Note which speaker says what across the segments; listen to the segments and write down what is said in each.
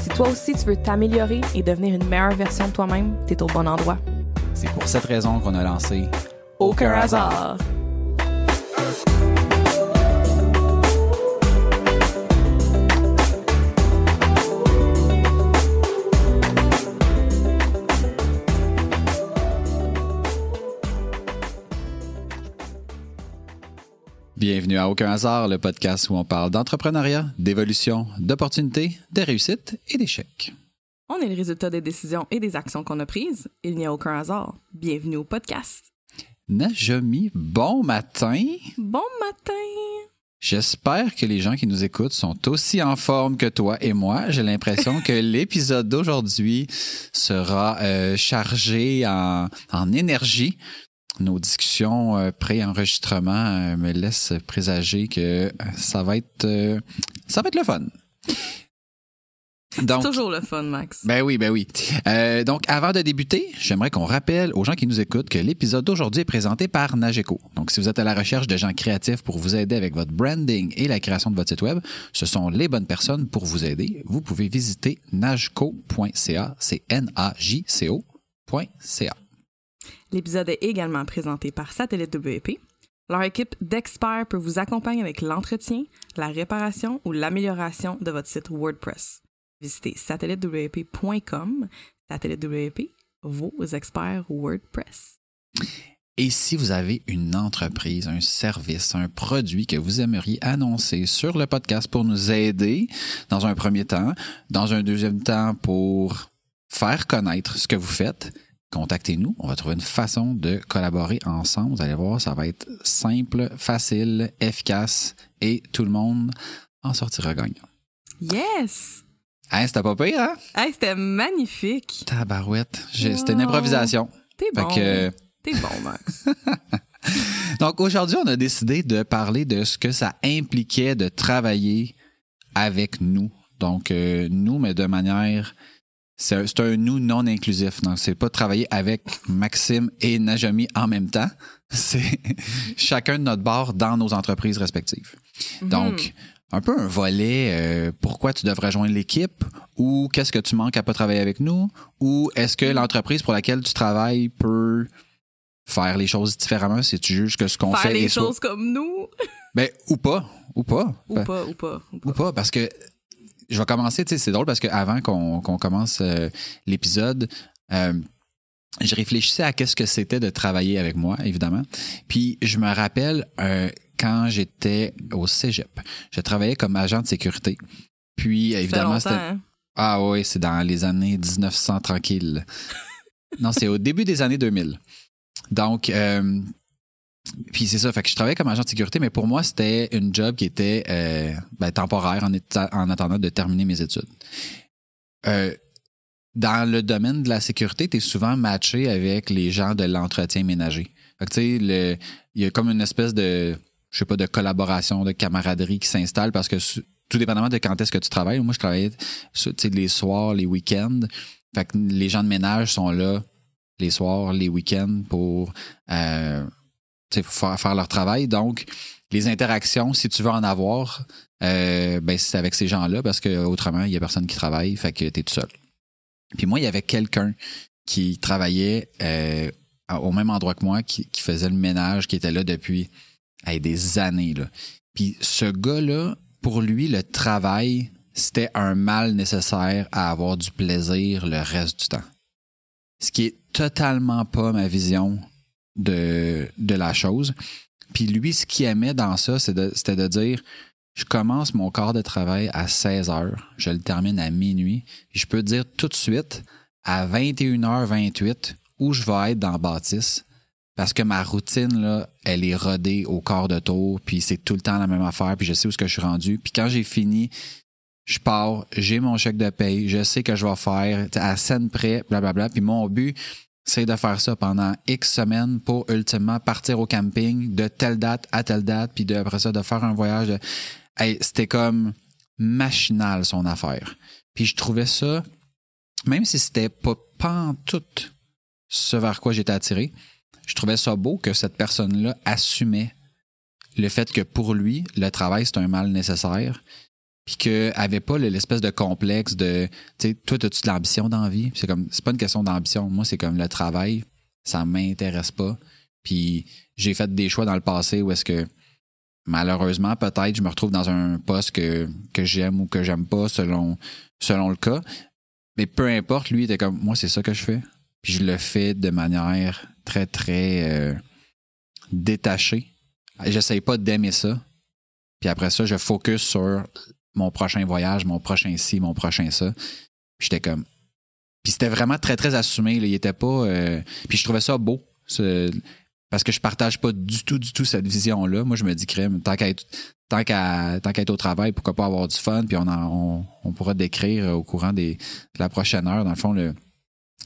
Speaker 1: Si toi aussi tu veux t'améliorer et devenir une meilleure version de toi-même, t'es au bon endroit.
Speaker 2: C'est pour cette raison qu'on a lancé
Speaker 1: Aucun hasard.
Speaker 2: Bienvenue à Aucun hasard, le podcast où on parle d'entrepreneuriat, d'évolution, d'opportunités, de réussite et d'échecs.
Speaker 1: On est le résultat des décisions et des actions qu'on a prises. Il n'y a aucun hasard. Bienvenue au podcast.
Speaker 2: Najomi, bon matin.
Speaker 1: Bon matin.
Speaker 2: J'espère que les gens qui nous écoutent sont aussi en forme que toi et moi. J'ai l'impression que l'épisode d'aujourd'hui sera euh, chargé en, en énergie. Nos discussions euh, pré-enregistrement euh, me laissent présager que ça va être euh, ça va être le fun.
Speaker 1: C'est toujours le fun, Max.
Speaker 2: Ben oui, ben oui. Euh, donc, avant de débuter, j'aimerais qu'on rappelle aux gens qui nous écoutent que l'épisode d'aujourd'hui est présenté par Nageco. Donc, si vous êtes à la recherche de gens créatifs pour vous aider avec votre branding et la création de votre site web, ce sont les bonnes personnes pour vous aider. Vous pouvez visiter nageco.ca, c'est N-A-J-C-O.ca.
Speaker 1: L'épisode est également présenté par Satellite WP. Leur équipe d'experts peut vous accompagner avec l'entretien, la réparation ou l'amélioration de votre site WordPress. Visitez satellitewp.com. Satellite WP, vos experts WordPress.
Speaker 2: Et si vous avez une entreprise, un service, un produit que vous aimeriez annoncer sur le podcast pour nous aider dans un premier temps, dans un deuxième temps pour faire connaître ce que vous faites, contactez-nous. On va trouver une façon de collaborer ensemble. Vous allez voir, ça va être simple, facile, efficace et tout le monde en sortira gagnant.
Speaker 1: Yes!
Speaker 2: Hein, c'était pas pire, hein?
Speaker 1: Hey, c'était magnifique!
Speaker 2: Tabarouette. J'ai- C'était une
Speaker 1: Wow.
Speaker 2: improvisation.
Speaker 1: T'es bon.
Speaker 2: que-
Speaker 1: T'es bon, Max.
Speaker 2: Donc aujourd'hui, on a décidé de parler de ce que ça impliquait de travailler avec nous. Donc euh, nous, mais de manière c'est un, nous non inclusif. Donc c'est pas travailler avec Maxime et Najami en même temps. C'est chacun de notre bord dans nos entreprises respectives. Donc un peu un volet euh, pourquoi tu devrais joindre l'équipe ou qu'est-ce que tu manques à pas travailler avec nous ou est-ce que l'entreprise pour laquelle tu travailles peut faire les choses différemment? Si tu juges que ce qu'on
Speaker 1: Faire
Speaker 2: fait
Speaker 1: les
Speaker 2: est soit-
Speaker 1: choses comme nous?
Speaker 2: ben ou pas ou pas
Speaker 1: Ou
Speaker 2: Ben,
Speaker 1: pas, ou pas, ou pas.
Speaker 2: ou pas parce que je vais commencer tu sais c'est drôle parce que avant qu'on commence euh, l'épisode euh, je réfléchissais à qu'est-ce que c'était de travailler avec moi évidemment puis je me rappelle euh, quand j'étais au cégep je travaillais comme agent de sécurité puis évidemment c'était
Speaker 1: hein?
Speaker 2: ah oui, c'est dans les années 1900 tranquille. non, c'est au début des années 2000. Donc, euh, puis c'est ça, fait que je travaillais comme agent de sécurité, mais pour moi, c'était une job qui était euh, ben, temporaire en, attendant de terminer mes études. Euh, dans le domaine de la sécurité, tu es souvent matché avec les gens de l'entretien ménager. Fait que tu sais, il y a comme une espèce de, je sais pas, de collaboration, de camaraderie qui s'installe parce que tout dépendamment de quand est-ce que tu travailles. Moi, je travaillais les soirs, les week-ends. Fait que les gens de ménage sont là les soirs, les week-ends pour euh, faire, faire leur travail. Donc, les interactions, si tu veux en avoir, euh, ben, c'est avec ces gens-là parce que autrement, il y a personne qui travaille, fait que tu es tout seul. Puis moi, il y avait quelqu'un qui travaillait euh, au même endroit que moi, qui, faisait le ménage, qui était là depuis des années. Là. Puis ce gars-là, pour lui, le travail, c'était un mal nécessaire à avoir du plaisir le reste du temps. Ce qui est totalement pas ma vision de, de la chose. Puis lui, ce qu'il aimait dans ça, c'était de, dire je commence mon quart de travail à 16 heures, je le termine à minuit, je peux dire tout de suite, à 21h28, où je vais être dans bâtisse, parce que ma routine, là, elle est rodée au quart de tour, puis c'est tout le temps la même affaire, puis je sais où ce que je suis rendu. Puis quand j'ai fini, je pars, j'ai mon chèque de paye, je sais que je vais faire à scène près, blablabla. Puis mon but, c'est de faire ça pendant X semaines pour ultimement partir au camping de telle date à telle date, puis après ça, de faire un voyage. De... c'était comme machinal son affaire. Puis je trouvais ça, même si c'était pas, tout ce vers quoi j'étais attiré, je trouvais ça beau que cette personne-là assumait le fait que pour lui, le travail, c'est un mal nécessaire, puis qu'elle avait pas l'espèce de complexe de, tu sais, toi, as-tu de l'ambition dans la vie? C'est comme, c'est pas une question d'ambition. Moi, c'est comme le travail, ça m'intéresse pas. Puis j'ai fait des choix dans le passé où est-ce que, malheureusement, peut-être, je me retrouve dans un poste que, que j'aime ou que j'aime pas selon, selon le cas. Mais peu importe, lui, était comme, moi, c'est ça que je fais. Puis je le fais de manière très, très euh, détachée. J'essaye pas d'aimer ça. Puis après ça, je focus sur mon prochain voyage, mon prochain ci, mon prochain ça. J'étais comme. Puis c'était vraiment très, très assumé. Il était pas. Euh, puis je trouvais ça beau. Parce que je partage pas du tout, du tout cette vision-là. Moi, je me dis, crème, tant qu'à être, au travail, pourquoi pas avoir du fun, puis on, pourra décrire au courant de la prochaine heure, dans le fond, le,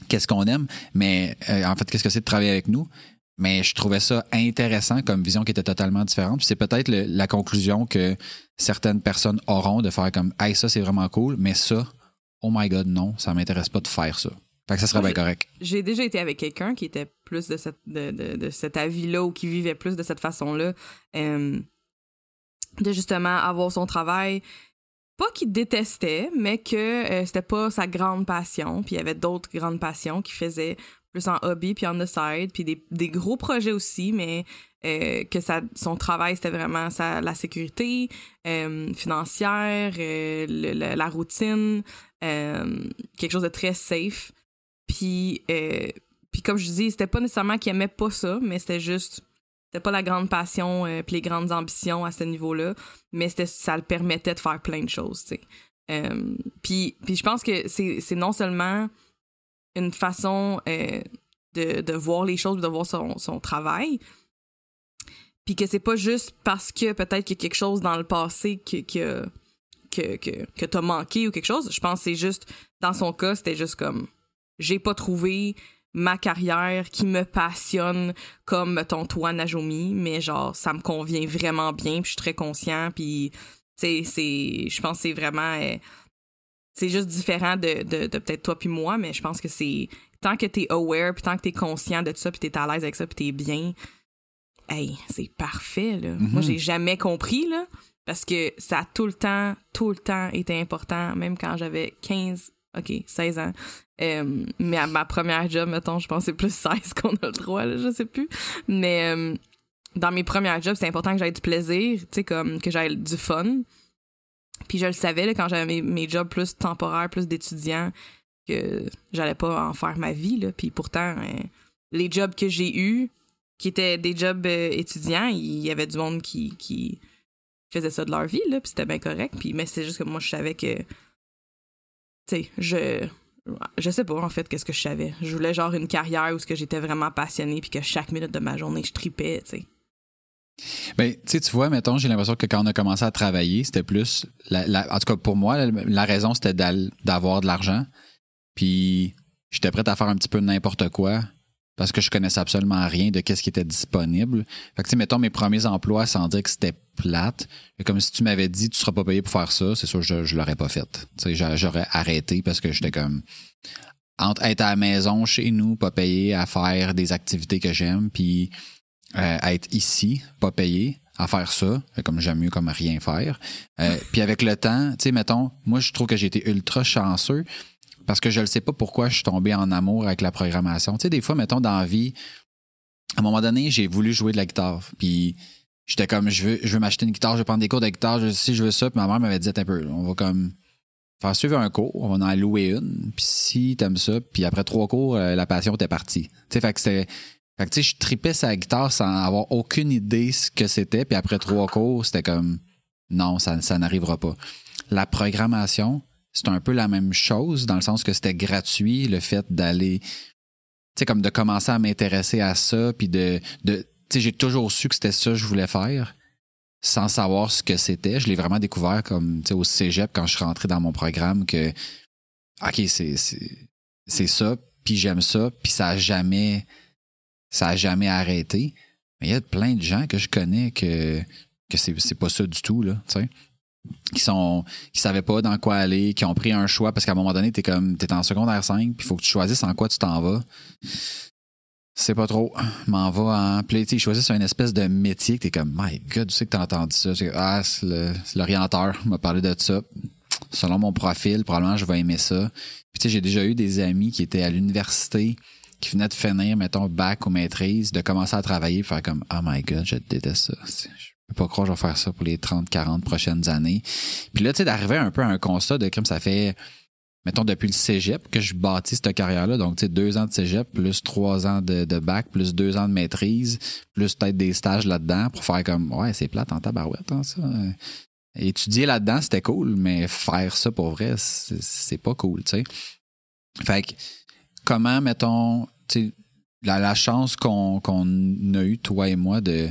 Speaker 2: qu'est-ce qu'on aime, mais euh, en fait, qu'est-ce que c'est de travailler avec nous? Mais je trouvais ça intéressant comme vision qui était totalement différente. c'est peut-être la conclusion que certaines personnes auront de faire comme Hey, ça c'est vraiment cool, mais ça, oh my god, non, ça m'intéresse pas de faire ça. Fait que ça serait bien correct.
Speaker 1: J'ai déjà été avec quelqu'un qui était plus de, cette, de, de, cet avis-là ou qui vivait plus de cette façon-là. Euh, de justement avoir son travail. Pas qu'il détestait, mais que euh, c'était pas sa grande passion. Puis il y avait d'autres grandes passions qu'il faisait plus en hobby puis en side puis des, des gros projets aussi mais euh, que ça, son travail c'était vraiment la sécurité euh, financière euh, la routine quelque chose de très safe. Puis puis comme je dis c'était pas nécessairement qu'il aimait pas ça mais c'était juste c'était pas la grande passion puis les grandes ambitions à ce niveau-là mais c'était ça le permettait de faire plein de choses tu sais. Puis puis je pense que c'est c'est non seulement une façon euh, de, de, voir les choses, de voir son, son travail. Puis que c'est pas juste parce que peut-être qu'il y a quelque chose dans le passé que, que, que, que, t'as manqué ou quelque chose. Je pense que c'est juste, dans son cas, c'était juste comme, j'ai pas trouvé ma carrière qui me passionne comme, mettons, toi, Najomi, mais genre, ça me convient vraiment bien, puis je suis très conscient, puis, tu sais, je pense que c'est vraiment... Euh, c'est juste différent de, de, peut-être toi puis moi, mais je pense que c'est tant que t'es aware, puis tant que t'es conscient de ça, puis t'es à l'aise avec ça, puis t'es bien, hey, c'est parfait, là. Mm-hmm. Moi, j'ai jamais compris, là, parce que ça a tout le temps, tout le temps été important, même quand j'avais 15, OK, 16 ans. Euh, mais à ma première job, mettons, je pense que c'est plus 16 qu'on a le droit, là, je sais plus. Mais euh, dans mes premières jobs, c'est important que j'aille du plaisir, tu sais, comme que j'aille du fun. Puis je le savais là, quand j'avais mes, jobs plus temporaires, plus d'étudiants, que j'allais pas en faire ma vie. Là. Puis pourtant, euh, les jobs que j'ai eus, qui étaient des jobs euh, étudiants, il y avait du monde qui, qui faisait ça de leur vie, là, puis c'était bien correct. Puis, mais c'est juste que moi, je savais que. Tu sais, je. Je sais pas, en fait, qu'est-ce que je savais. Je voulais genre une carrière où j'étais vraiment passionnée, puis que chaque minute de ma journée, je tripais, tu sais.
Speaker 2: Ben, tu tu vois, mettons, j'ai l'impression que quand on a commencé à travailler, c'était plus, en tout cas pour moi, la, raison c'était d'avoir de l'argent. Puis j'étais prêt à faire un petit peu n'importe quoi parce que je connaissais absolument rien de qu'est-ce qui était disponible. Fait que, tu sais, mettons mes premiers emplois sans dire que c'était plate. Comme si tu m'avais dit, tu seras pas payé pour faire ça, c'est sûr, je, je l'aurais pas fait. Tu sais, j'aurais arrêté parce que j'étais comme, entre être à la maison, chez nous, pas payé à faire des activités que j'aime, puis euh, à être ici, pas payé, à faire ça, comme j'aime mieux comme rien faire. Euh, puis avec le temps, tu sais, mettons, moi je trouve que j'ai été ultra chanceux parce que je ne sais pas pourquoi je suis tombé en amour avec la programmation. Tu sais, des fois, mettons, dans la vie, à un moment donné, j'ai voulu jouer de la guitare. Puis j'étais comme, je veux, je veux m'acheter une guitare, je vais prendre des cours de guitare, je, si je veux ça. Puis ma mère m'avait dit, un peu, on va comme faire suivre un cours, on va en louer une. Puis si t'aimes ça, puis après trois cours, euh, la passion était partie. Tu sais, fait que c'était fait que, tu sais, je tripais sa guitare sans avoir aucune idée ce que c'était. Puis après trois cours, c'était comme, non, ça, ça n'arrivera pas. La programmation, c'est un peu la même chose dans le sens que c'était gratuit, le fait d'aller, tu sais, comme de commencer à m'intéresser à ça, puis de, de tu sais, j'ai toujours su que c'était ça que je voulais faire sans savoir ce que c'était. Je l'ai vraiment découvert comme, tu sais, au cégep quand je suis rentré dans mon programme que, OK, c'est, ça puis j'aime ça, puis ça a jamais ça a jamais arrêté. Mais il y a plein de gens que je connais que que c'est pas ça du tout là, tu sais qui sont qui savaient pas dans quoi aller, qui ont pris un choix parce qu'à un moment donné, t'es comme t'es en secondaire 5, puis il faut que tu choisisses en quoi tu t'en vas. C'est pas trop. M'en va en. Puis ils choisissent un espèce de métier que t'es comme My God, tu sais que t'as entendu ça? Ah, l'orienteur m'a parlé de ça. Selon mon profil, probablement je vais aimer ça. Puis tu sais, j'ai déjà eu des amis qui étaient à l'université qui venaient de finir, mettons, bac ou maîtrise, de commencer à travailler, faire comme Oh my God, je déteste ça peux pas croire que je vais faire ça pour les 30, 40 prochaines années. Puis là, tu sais, d'arriver un peu à un constat de comme ça fait, mettons, depuis le cégep que je bâtis cette carrière-là. Donc, tu sais, deux ans de cégep, plus trois ans de, bac, plus deux ans de maîtrise, plus peut-être des stages là-dedans pour faire comme, ouais, c'est plate en tabarouette, hein, ça. Étudier là-dedans, c'était cool, mais faire ça pour vrai, c'est pas cool, tu sais. Fait que, comment, mettons, la, la chance qu'on a eu, toi et moi, de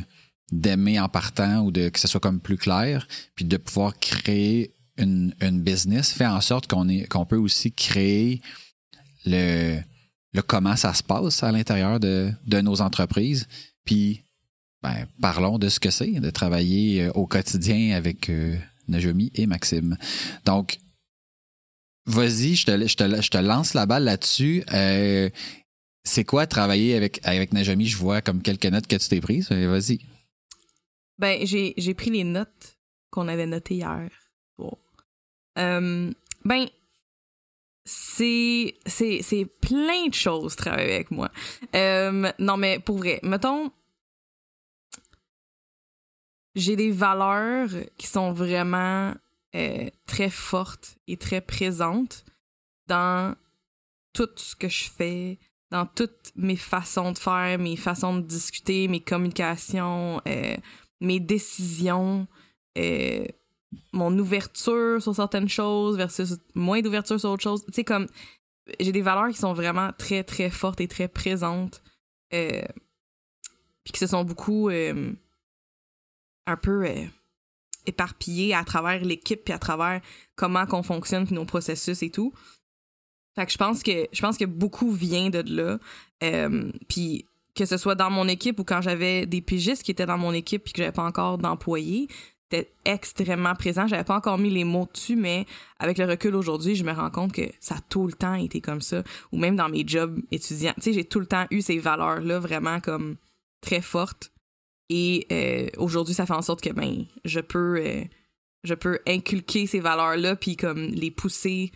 Speaker 2: d'aimer en partant ou de que ce soit comme plus clair, puis de pouvoir créer une, business fait en sorte qu'on peut aussi créer le, le comment ça se passe à l'intérieur de, de nos entreprises. Puis ben, parlons de ce que c'est de travailler euh, au quotidien avec euh, Najomi et Maxime. Donc, vas-y, je te, je, lance la balle là-dessus. Euh, c'est quoi travailler avec, avec Najomi? Je vois comme quelques notes que tu t'es prises. Vas-y.
Speaker 1: Ben, j'ai, pris les notes qu'on avait notées hier. Euh, ben, c'est plein de choses travailler avec moi. Euh, non, mais pour vrai, mettons, j'ai des valeurs qui sont vraiment euh, très fortes et très présentes dans tout ce que je fais, dans toutes mes façons de faire, mes façons de discuter, mes communications, mes décisions, euh, mon ouverture sur certaines choses versus moins d'ouverture sur autre chose. Tu sais, comme j'ai des valeurs qui sont vraiment très, très fortes et très présentes. Euh, puis qui se sont beaucoup euh, un peu éparpillées à travers l'équipe puis à travers comment qu'on fonctionne puis nos processus et tout. Fait que je pense que je pense que beaucoup vient de là. puis que ce soit dans mon équipe ou quand j'avais des pigistes qui étaient dans mon équipe et que j'avais pas encore d'employés, c'était extrêmement présent. J'avais pas encore mis les mots dessus, mais avec le recul aujourd'hui, je me rends compte que ça a tout le temps été comme ça. Ou même dans mes jobs étudiants. Tu sais, j'ai tout le temps eu ces valeurs-là vraiment comme très fortes. Et euh, aujourd'hui, ça fait en sorte que ben je peux euh, je peux inculquer ces valeurs-là puis comme les pousser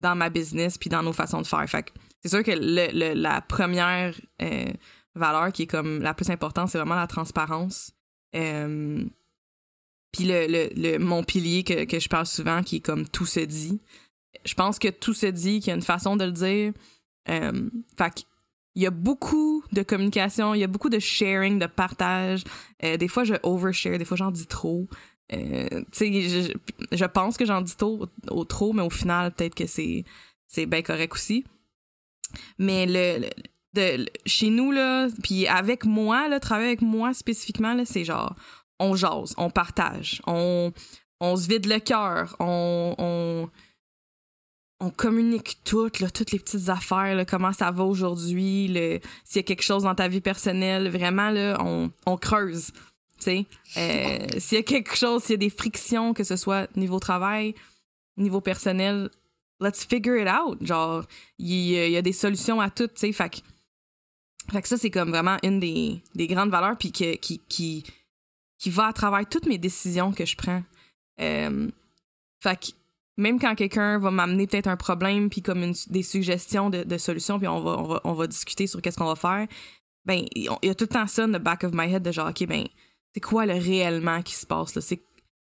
Speaker 1: dans ma business puis dans nos façons de faire. Fait c'est sûr que le, la première euh, valeur qui est comme la plus importante, c'est vraiment la transparence. Puis le, mon pilier que, que, je parle souvent, qui est comme tout se dit. Je pense que tout se dit, qu'il y a une façon de le dire. Il y a beaucoup de communication, il y a beaucoup de sharing, de partage. Euh, des fois, je overshare, des fois, j'en dis trop. Euh, je, je pense que j'en dis trop, au, trop, mais au final, peut-être que c'est, c'est bien correct aussi. Mais le, de chez nous là puis avec moi là travailler avec moi spécifiquement là c'est genre on jase on partage on on se vide le cœur on on communique tout, là, toutes les petites affaires, là, comment ça va aujourd'hui, s'il y a quelque chose dans ta vie personnelle, vraiment, là, on, on creuse. Euh, s'il y a quelque chose, s'il y a des frictions, que ce soit niveau travail, niveau personnel, let's figure it out. Genre, il y, a des solutions à tout, tu sais. Fait fait que ça, c'est comme vraiment une des, des grandes valeurs, puis qui, qui, qui, va à travers toutes mes décisions que je prends. Euh, fait que même quand quelqu'un va m'amener peut-être un problème, puis comme une, des suggestions de, solutions, puis on va, on va, discuter sur qu'est-ce qu'on va faire, ben, il y a tout le temps ça dans le back of my head de genre, OK, ben, c'est quoi le réellement qui se passe, là? C'est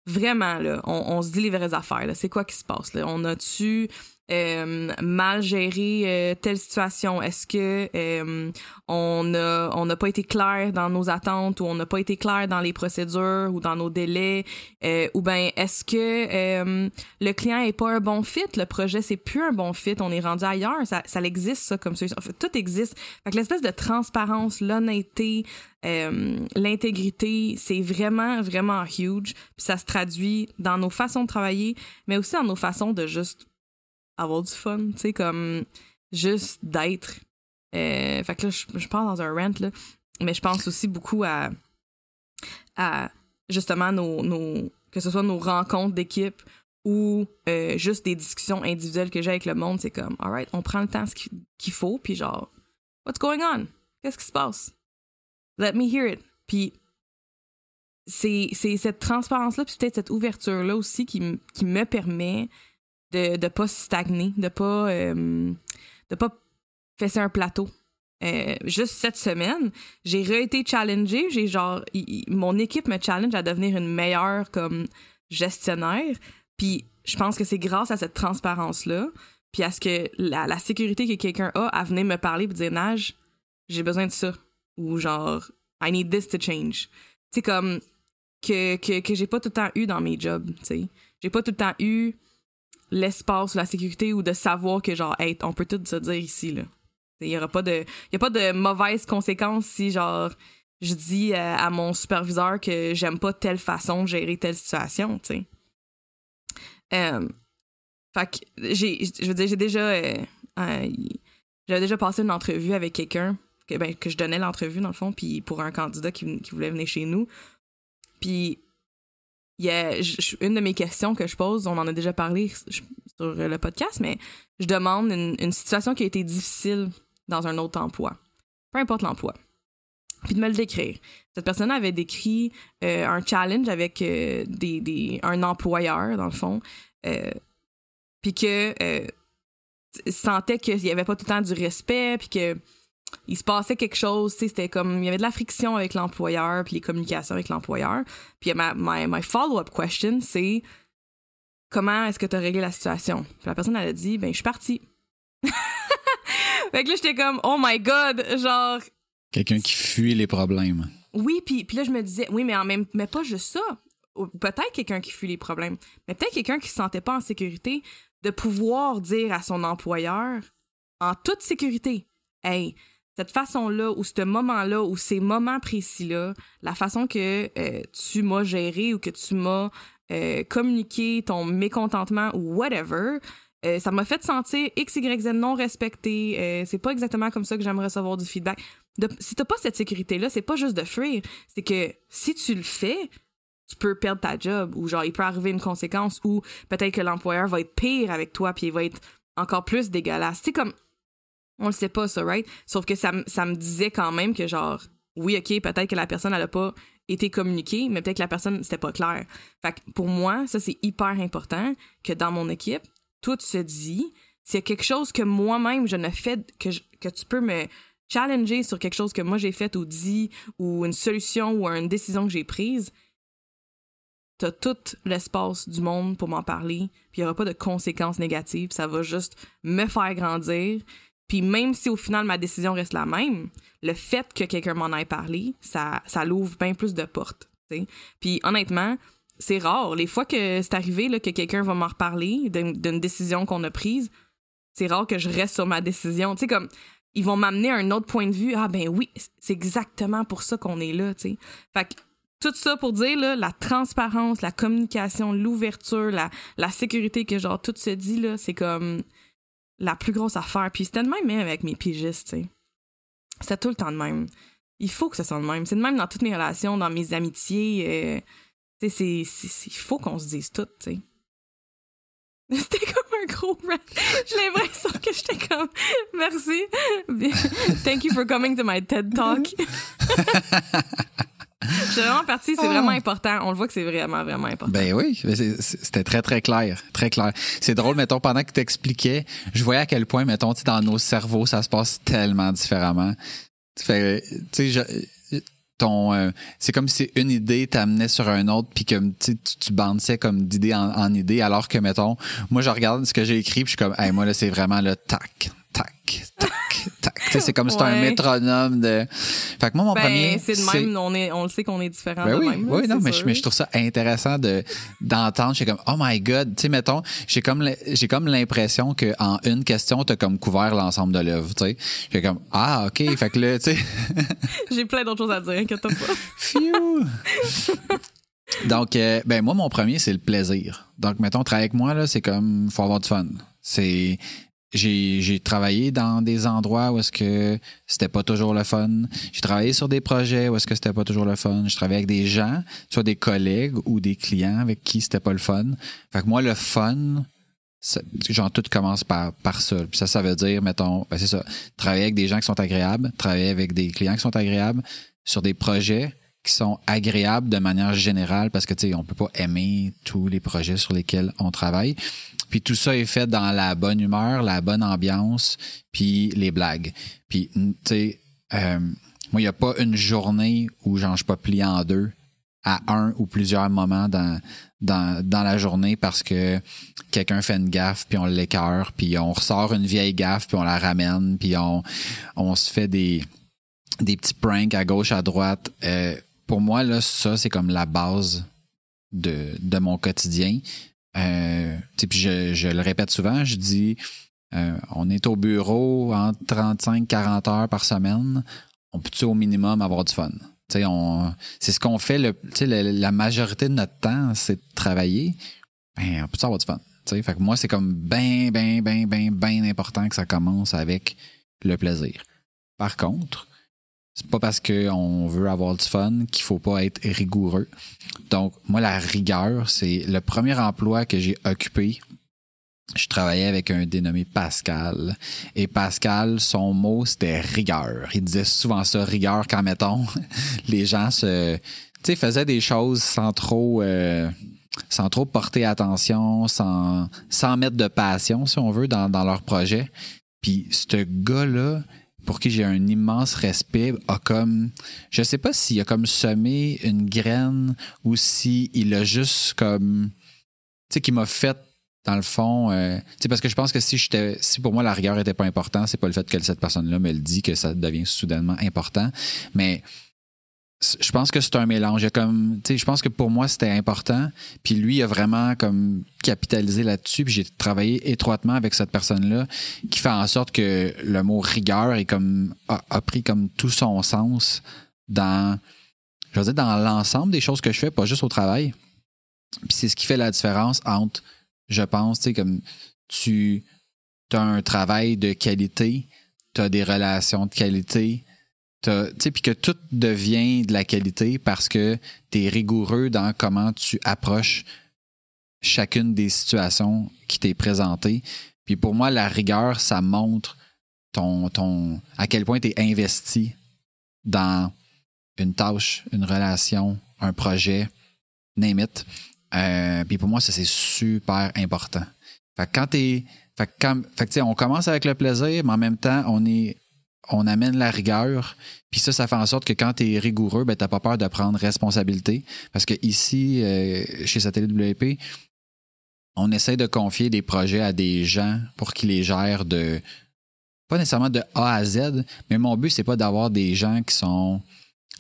Speaker 1: vraiment, là, on, on se dit les vraies affaires, là. C'est quoi qui se passe, là? On a-tu euh, mal gérer euh, telle situation? Est-ce que euh, on a on n'a pas été clair dans nos attentes ou on n'a pas été clair dans les procédures ou dans nos délais? ou bien est-ce que le client est pas un bon fit? Le projet c'est plus un bon fit? On est rendu ailleurs? Ça, ça existe ça comme ça. tout existe. Fait que l'espèce de transparence, l'honnêteté, l'intégrité, c'est vraiment vraiment huge. Puis ça se traduit dans nos façons de travailler, mais aussi dans nos façons de juste avoir du fun. Tu sais, comme juste d'être. Euh, fait que là, je, pars dans un rant, là, mais je pense aussi beaucoup à, à justement nos, nos que ce soit nos rencontres d'équipe ou euh, juste des discussions individuelles que j'ai avec le monde, c'est comme, alright, on prend le temps qu'il faut, puis genre, what's going on? Qu'est-ce qui se passe? Let me hear it. Puis c'est cette transparence-là, puis peut-être cette ouverture-là aussi qui, qui me permet de ne pas stagner, de pas, euh, de pas fesser un plateau. Euh, juste cette semaine, j'ai re-été challengée. J'ai genre, mon équipe me challenge à devenir une meilleure comme gestionnaire. Puis je pense que c'est grâce à cette transparence-là, puis à ce que la, sécurité que quelqu'un a à venir me parler et dire Nage, j'ai besoin de ça. Ou genre, I need this to change. C'est comme que, que, que j'ai pas tout le temps eu dans mes jobs, tu sais. J'ai pas tout le temps eu l'espace ou la sécurité ou de savoir que genre, hey, on peut tout se dire ici, là. Il y aura pas de, y a pas de mauvaises conséquences si genre, je dis à, mon superviseur que j'aime pas telle façon de gérer telle situation, tu sais. Euh, fait que j'ai, je veux dire, j'ai déjà, euh, j'avais déjà passé une entrevue avec quelqu'un que, ben, que je donnais l'entrevue dans le fond, puis pour un candidat qui, qui voulait venir chez nous. Puis il y a une de mes questions que je pose, on en a déjà parlé sur le podcast, mais je demande une, situation qui a été difficile dans un autre emploi, peu importe l'emploi, puis de me le décrire. Cette personne avait décrit euh, un challenge avec euh, des, un employeur, dans le fond, euh, puis que sentait qu'il n'y avait pas tout le temps du respect, puis que il se passait quelque chose, c'était comme il y avait de la friction avec l'employeur puis les communications avec l'employeur. Puis ma my, follow-up question c'est comment est-ce que tu as réglé la situation? Puis la personne elle a dit ben je suis partie. fait que là j'étais comme oh my god, genre
Speaker 2: quelqu'un qui fuit les problèmes.
Speaker 1: Oui, puis puis là je me disais oui mais en même mais pas juste ça. Peut-être quelqu'un qui fuit les problèmes, mais peut-être quelqu'un qui se sentait pas en sécurité de pouvoir dire à son employeur en toute sécurité Hey, cette façon-là, ou ce moment-là, ou ces moments précis-là, la façon que euh, tu m'as géré ou que tu m'as euh, communiqué ton mécontentement ou whatever, euh, ça m'a fait sentir X, Y, Z non respecté. c'est pas exactement comme ça que j'aimerais recevoir du feedback. De, si t'as pas cette sécurité-là, c'est pas juste de fuir. C'est que si tu le fais, tu peux perdre ta job ou genre il peut arriver une conséquence ou peut-être que l'employeur va être pire avec toi puis il va être encore plus dégueulasse. C'est comme on le sait pas, ça, right? Sauf que ça, ça me disait quand même que, genre, oui, OK, peut-être que la personne, elle a pas été communiquée, mais peut-être que la personne, c'était pas clair. Fait que pour moi, ça, c'est hyper important que dans mon équipe, tout se dit. S'il y a quelque chose que moi-même, je ne fais, que, que tu peux me challenger sur quelque chose que moi j'ai fait ou dit, ou une solution ou une décision que j'ai prise, t'as tout l'espace du monde pour m'en parler, puis il n'y aura pas de conséquences négatives, ça va juste me faire grandir, puis même si au final ma décision reste la même, le fait que quelqu'un m'en ait parlé, ça, l'ouvre bien plus de portes. Puis honnêtement, c'est rare. Les fois que c'est arrivé que quelqu'un va m'en reparler d'une décision qu'on a prise, c'est rare que je reste sur ma décision. Comme ils vont m'amener un autre point de vue. Ah ben oui, c'est exactement pour ça qu'on est là. Fait que tout ça pour dire la transparence, la communication, l'ouverture, la, sécurité que genre tout se dit c'est comme la plus grosse affaire. Puis c'était de même, avec mes pigistes, tu sais. C'était tout le temps de même. Il faut que ce soit de même. C'est de même dans toutes mes relations, dans mes amitiés. Euh, tu sais, il faut qu'on se dise tout, tu sais. C'était comme un gros rant. J'ai l'impression que j'étais comme merci. Thank you for coming to my TED Talk. Suis vraiment partie, c'est vraiment ah. important. On le voit que c'est vraiment, vraiment important.
Speaker 2: Ben oui, c'était très, très clair. Très clair. C'est drôle, mettons, pendant que tu expliquais, je voyais à quel point, mettons, dans nos cerveaux, ça se passe tellement différemment. Tu sais, ton euh, c'est comme si une idée t'amenait sur un autre puis comme tu tu bandissais comme d'idée en, idée alors que mettons moi je regarde ce que j'ai écrit puis je suis comme hey, moi là c'est vraiment le tac tac, tac, tac. c'est comme si c'était un métronome de. Fait que moi, mon
Speaker 1: ben,
Speaker 2: premier.
Speaker 1: C'est de même, on, est, on le sait qu'on est différent.
Speaker 2: Ben
Speaker 1: oui,
Speaker 2: même, oui, non, mais je, mais je, trouve ça intéressant de, d'entendre. J'ai comme, oh my god, tu sais, mettons, j'ai comme, j'ai comme l'impression qu'en une question, t'as comme couvert l'ensemble de l'œuvre, tu sais. J'ai comme, ah, ok, fait que là, tu sais.
Speaker 1: j'ai plein d'autres choses à dire, inquiète pas.
Speaker 2: Phew! Donc, euh, ben moi, mon premier, c'est le plaisir. Donc, mettons, travailler avec moi, là, c'est comme, faut avoir du fun. C'est j'ai travaillé dans des endroits où est-ce que c'était pas toujours le fun. J'ai travaillé sur des projets où est-ce que c'était pas toujours le fun. Je travaillais avec des gens, soit des collègues ou des clients avec qui c'était pas le fun. Fait que moi, le fun, genre tout commence par, par ça. Puis ça, ça veut dire, mettons, ben c'est ça, travailler avec des gens qui sont agréables, travailler avec des clients qui sont agréables sur des projets qui sont agréables de manière générale parce que tu sais on peut pas aimer tous les projets sur lesquels on travaille puis tout ça est fait dans la bonne humeur la bonne ambiance puis les blagues puis tu sais euh, moi il y a pas une journée où j'en suis pas plié en deux à un ou plusieurs moments dans dans, dans la journée parce que quelqu'un fait une gaffe puis on l'écœure puis on ressort une vieille gaffe puis on la ramène puis on on se fait des des petits pranks à gauche à droite euh, pour moi, là, ça, c'est comme la base de, de mon quotidien. Euh, puis je, je, le répète souvent, je dis euh, on est au bureau entre 35-40 heures par semaine, on peut au minimum avoir du fun? C'est ce qu'on fait, le, la majorité de notre temps, c'est de travailler. Ben, on peut avoir du fun? Fait que moi, c'est comme bien, bien, bien, bien, bien important que ça commence avec le plaisir. Par contre, c'est pas parce qu'on veut avoir du fun qu'il faut pas être rigoureux. Donc, moi, la rigueur, c'est le premier emploi que j'ai occupé. Je travaillais avec un dénommé Pascal. Et Pascal, son mot, c'était rigueur. Il disait souvent ça, rigueur, quand, mettons, les gens se, tu sais, faisaient des choses sans trop, euh, sans trop porter attention, sans, mettre de passion, si on veut, dans, dans leur projet. Puis, ce gars-là, pour qui j'ai un immense respect, a comme, je sais pas s'il a comme semé une graine ou si il a juste comme, tu sais, qui m'a fait dans le fond, euh, tu sais, parce que je pense que si j'étais, si pour moi la rigueur était pas important, c'est pas le fait que cette personne-là me le dit que ça devient soudainement important, mais je pense que c'est un mélange. Je pense que pour moi, c'était important. Puis lui a vraiment comme capitalisé là-dessus. Puis j'ai travaillé étroitement avec cette personne-là qui fait en sorte que le mot rigueur est comme, a, pris comme tout son sens dans, dans l'ensemble des choses que je fais, pas juste au travail. Puis c'est ce qui fait la différence entre, je pense, tu sais, comme tu as un travail de qualité, tu as des relations de qualité, puis que tout devient de la qualité parce que tu es rigoureux dans comment tu approches chacune des situations qui t'est présentée. Puis pour moi, la rigueur, ça montre ton, ton, à quel point tu es investi dans une tâche, une relation, un projet, name it. Euh, puis pour moi, ça, c'est super important. Fait que quand t'es. Fait que fait on commence avec le plaisir, mais en même temps, on est on amène la rigueur. Puis ça, ça fait en sorte que quand tu es rigoureux, ben, tu n'as pas peur de prendre responsabilité. Parce que ici, euh, chez Satellite WP, on essaie de confier des projets à des gens pour qu'ils les gèrent de pas nécessairement de A à Z, mais mon but, c'est pas d'avoir des gens qui sont.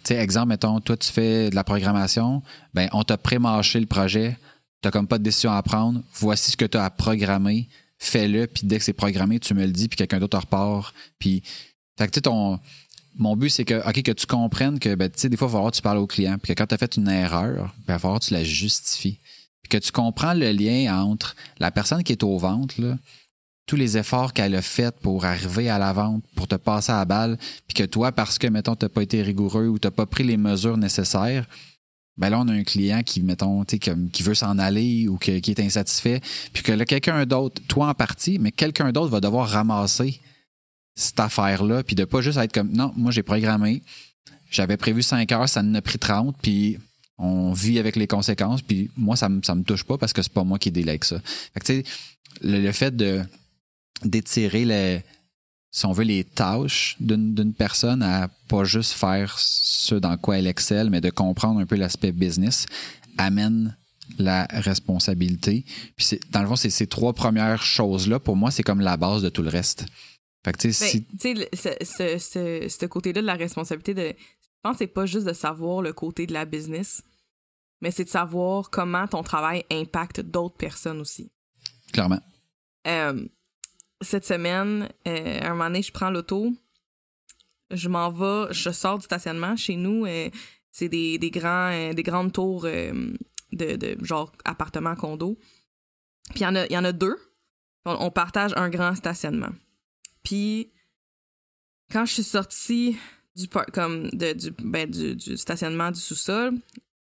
Speaker 2: Tu sais, exemple, mettons, toi, tu fais de la programmation, ben, on t'a pré-marché le projet, tu comme pas de décision à prendre, voici ce que tu as à programmer, fais-le, puis dès que c'est programmé, tu me le dis, puis quelqu'un d'autre repart, puis fait que, ton, mon but, c'est que, OK, que tu comprennes que, ben, tu sais, des fois, il va falloir que tu parles au client, puis que quand tu as fait une erreur, ben, il va falloir que tu la justifies. Puis que tu comprends le lien entre la personne qui est au ventre, là, tous les efforts qu'elle a fait pour arriver à la vente, pour te passer à la balle, puis que toi, parce que, mettons, tu n'as pas été rigoureux ou tu n'as pas pris les mesures nécessaires, ben là, on a un client qui, mettons, qui, qui veut s'en aller ou qui est insatisfait, puis que là, quelqu'un d'autre, toi en partie, mais quelqu'un d'autre va devoir ramasser cette affaire-là, puis de pas juste être comme non, moi j'ai programmé, j'avais prévu 5 heures, ça en a pris 30, puis on vit avec les conséquences, puis moi ça ça me touche pas parce que c'est pas moi qui délègue ça. Fait que, sais, le, fait de d'étirer les si on veut les tâches d'une personne à pas juste faire ce dans quoi elle excelle, mais de comprendre un peu l'aspect business, amène la responsabilité. Puis dans le fond, c'est ces trois premières choses-là, pour moi, c'est comme la base de tout le reste. Fait que, tu sais,
Speaker 1: ben, ce, ce, ce, côté-là de la responsabilité, de, je pense que c'est pas juste de savoir le côté de la business, mais c'est de savoir comment ton travail impacte d'autres personnes aussi.
Speaker 2: Clairement.
Speaker 1: Euh, cette semaine, euh, un moment donné, je prends l'auto, je m'en vais, je sors du stationnement. Chez nous, euh, c'est des, des, grands, des grandes tours de, de genre appartements, condos. Puis il y, en a, y en a deux On, on partage un grand stationnement. Puis, quand je suis sortie du, par- comme de, du, ben, du, du stationnement du sous-sol,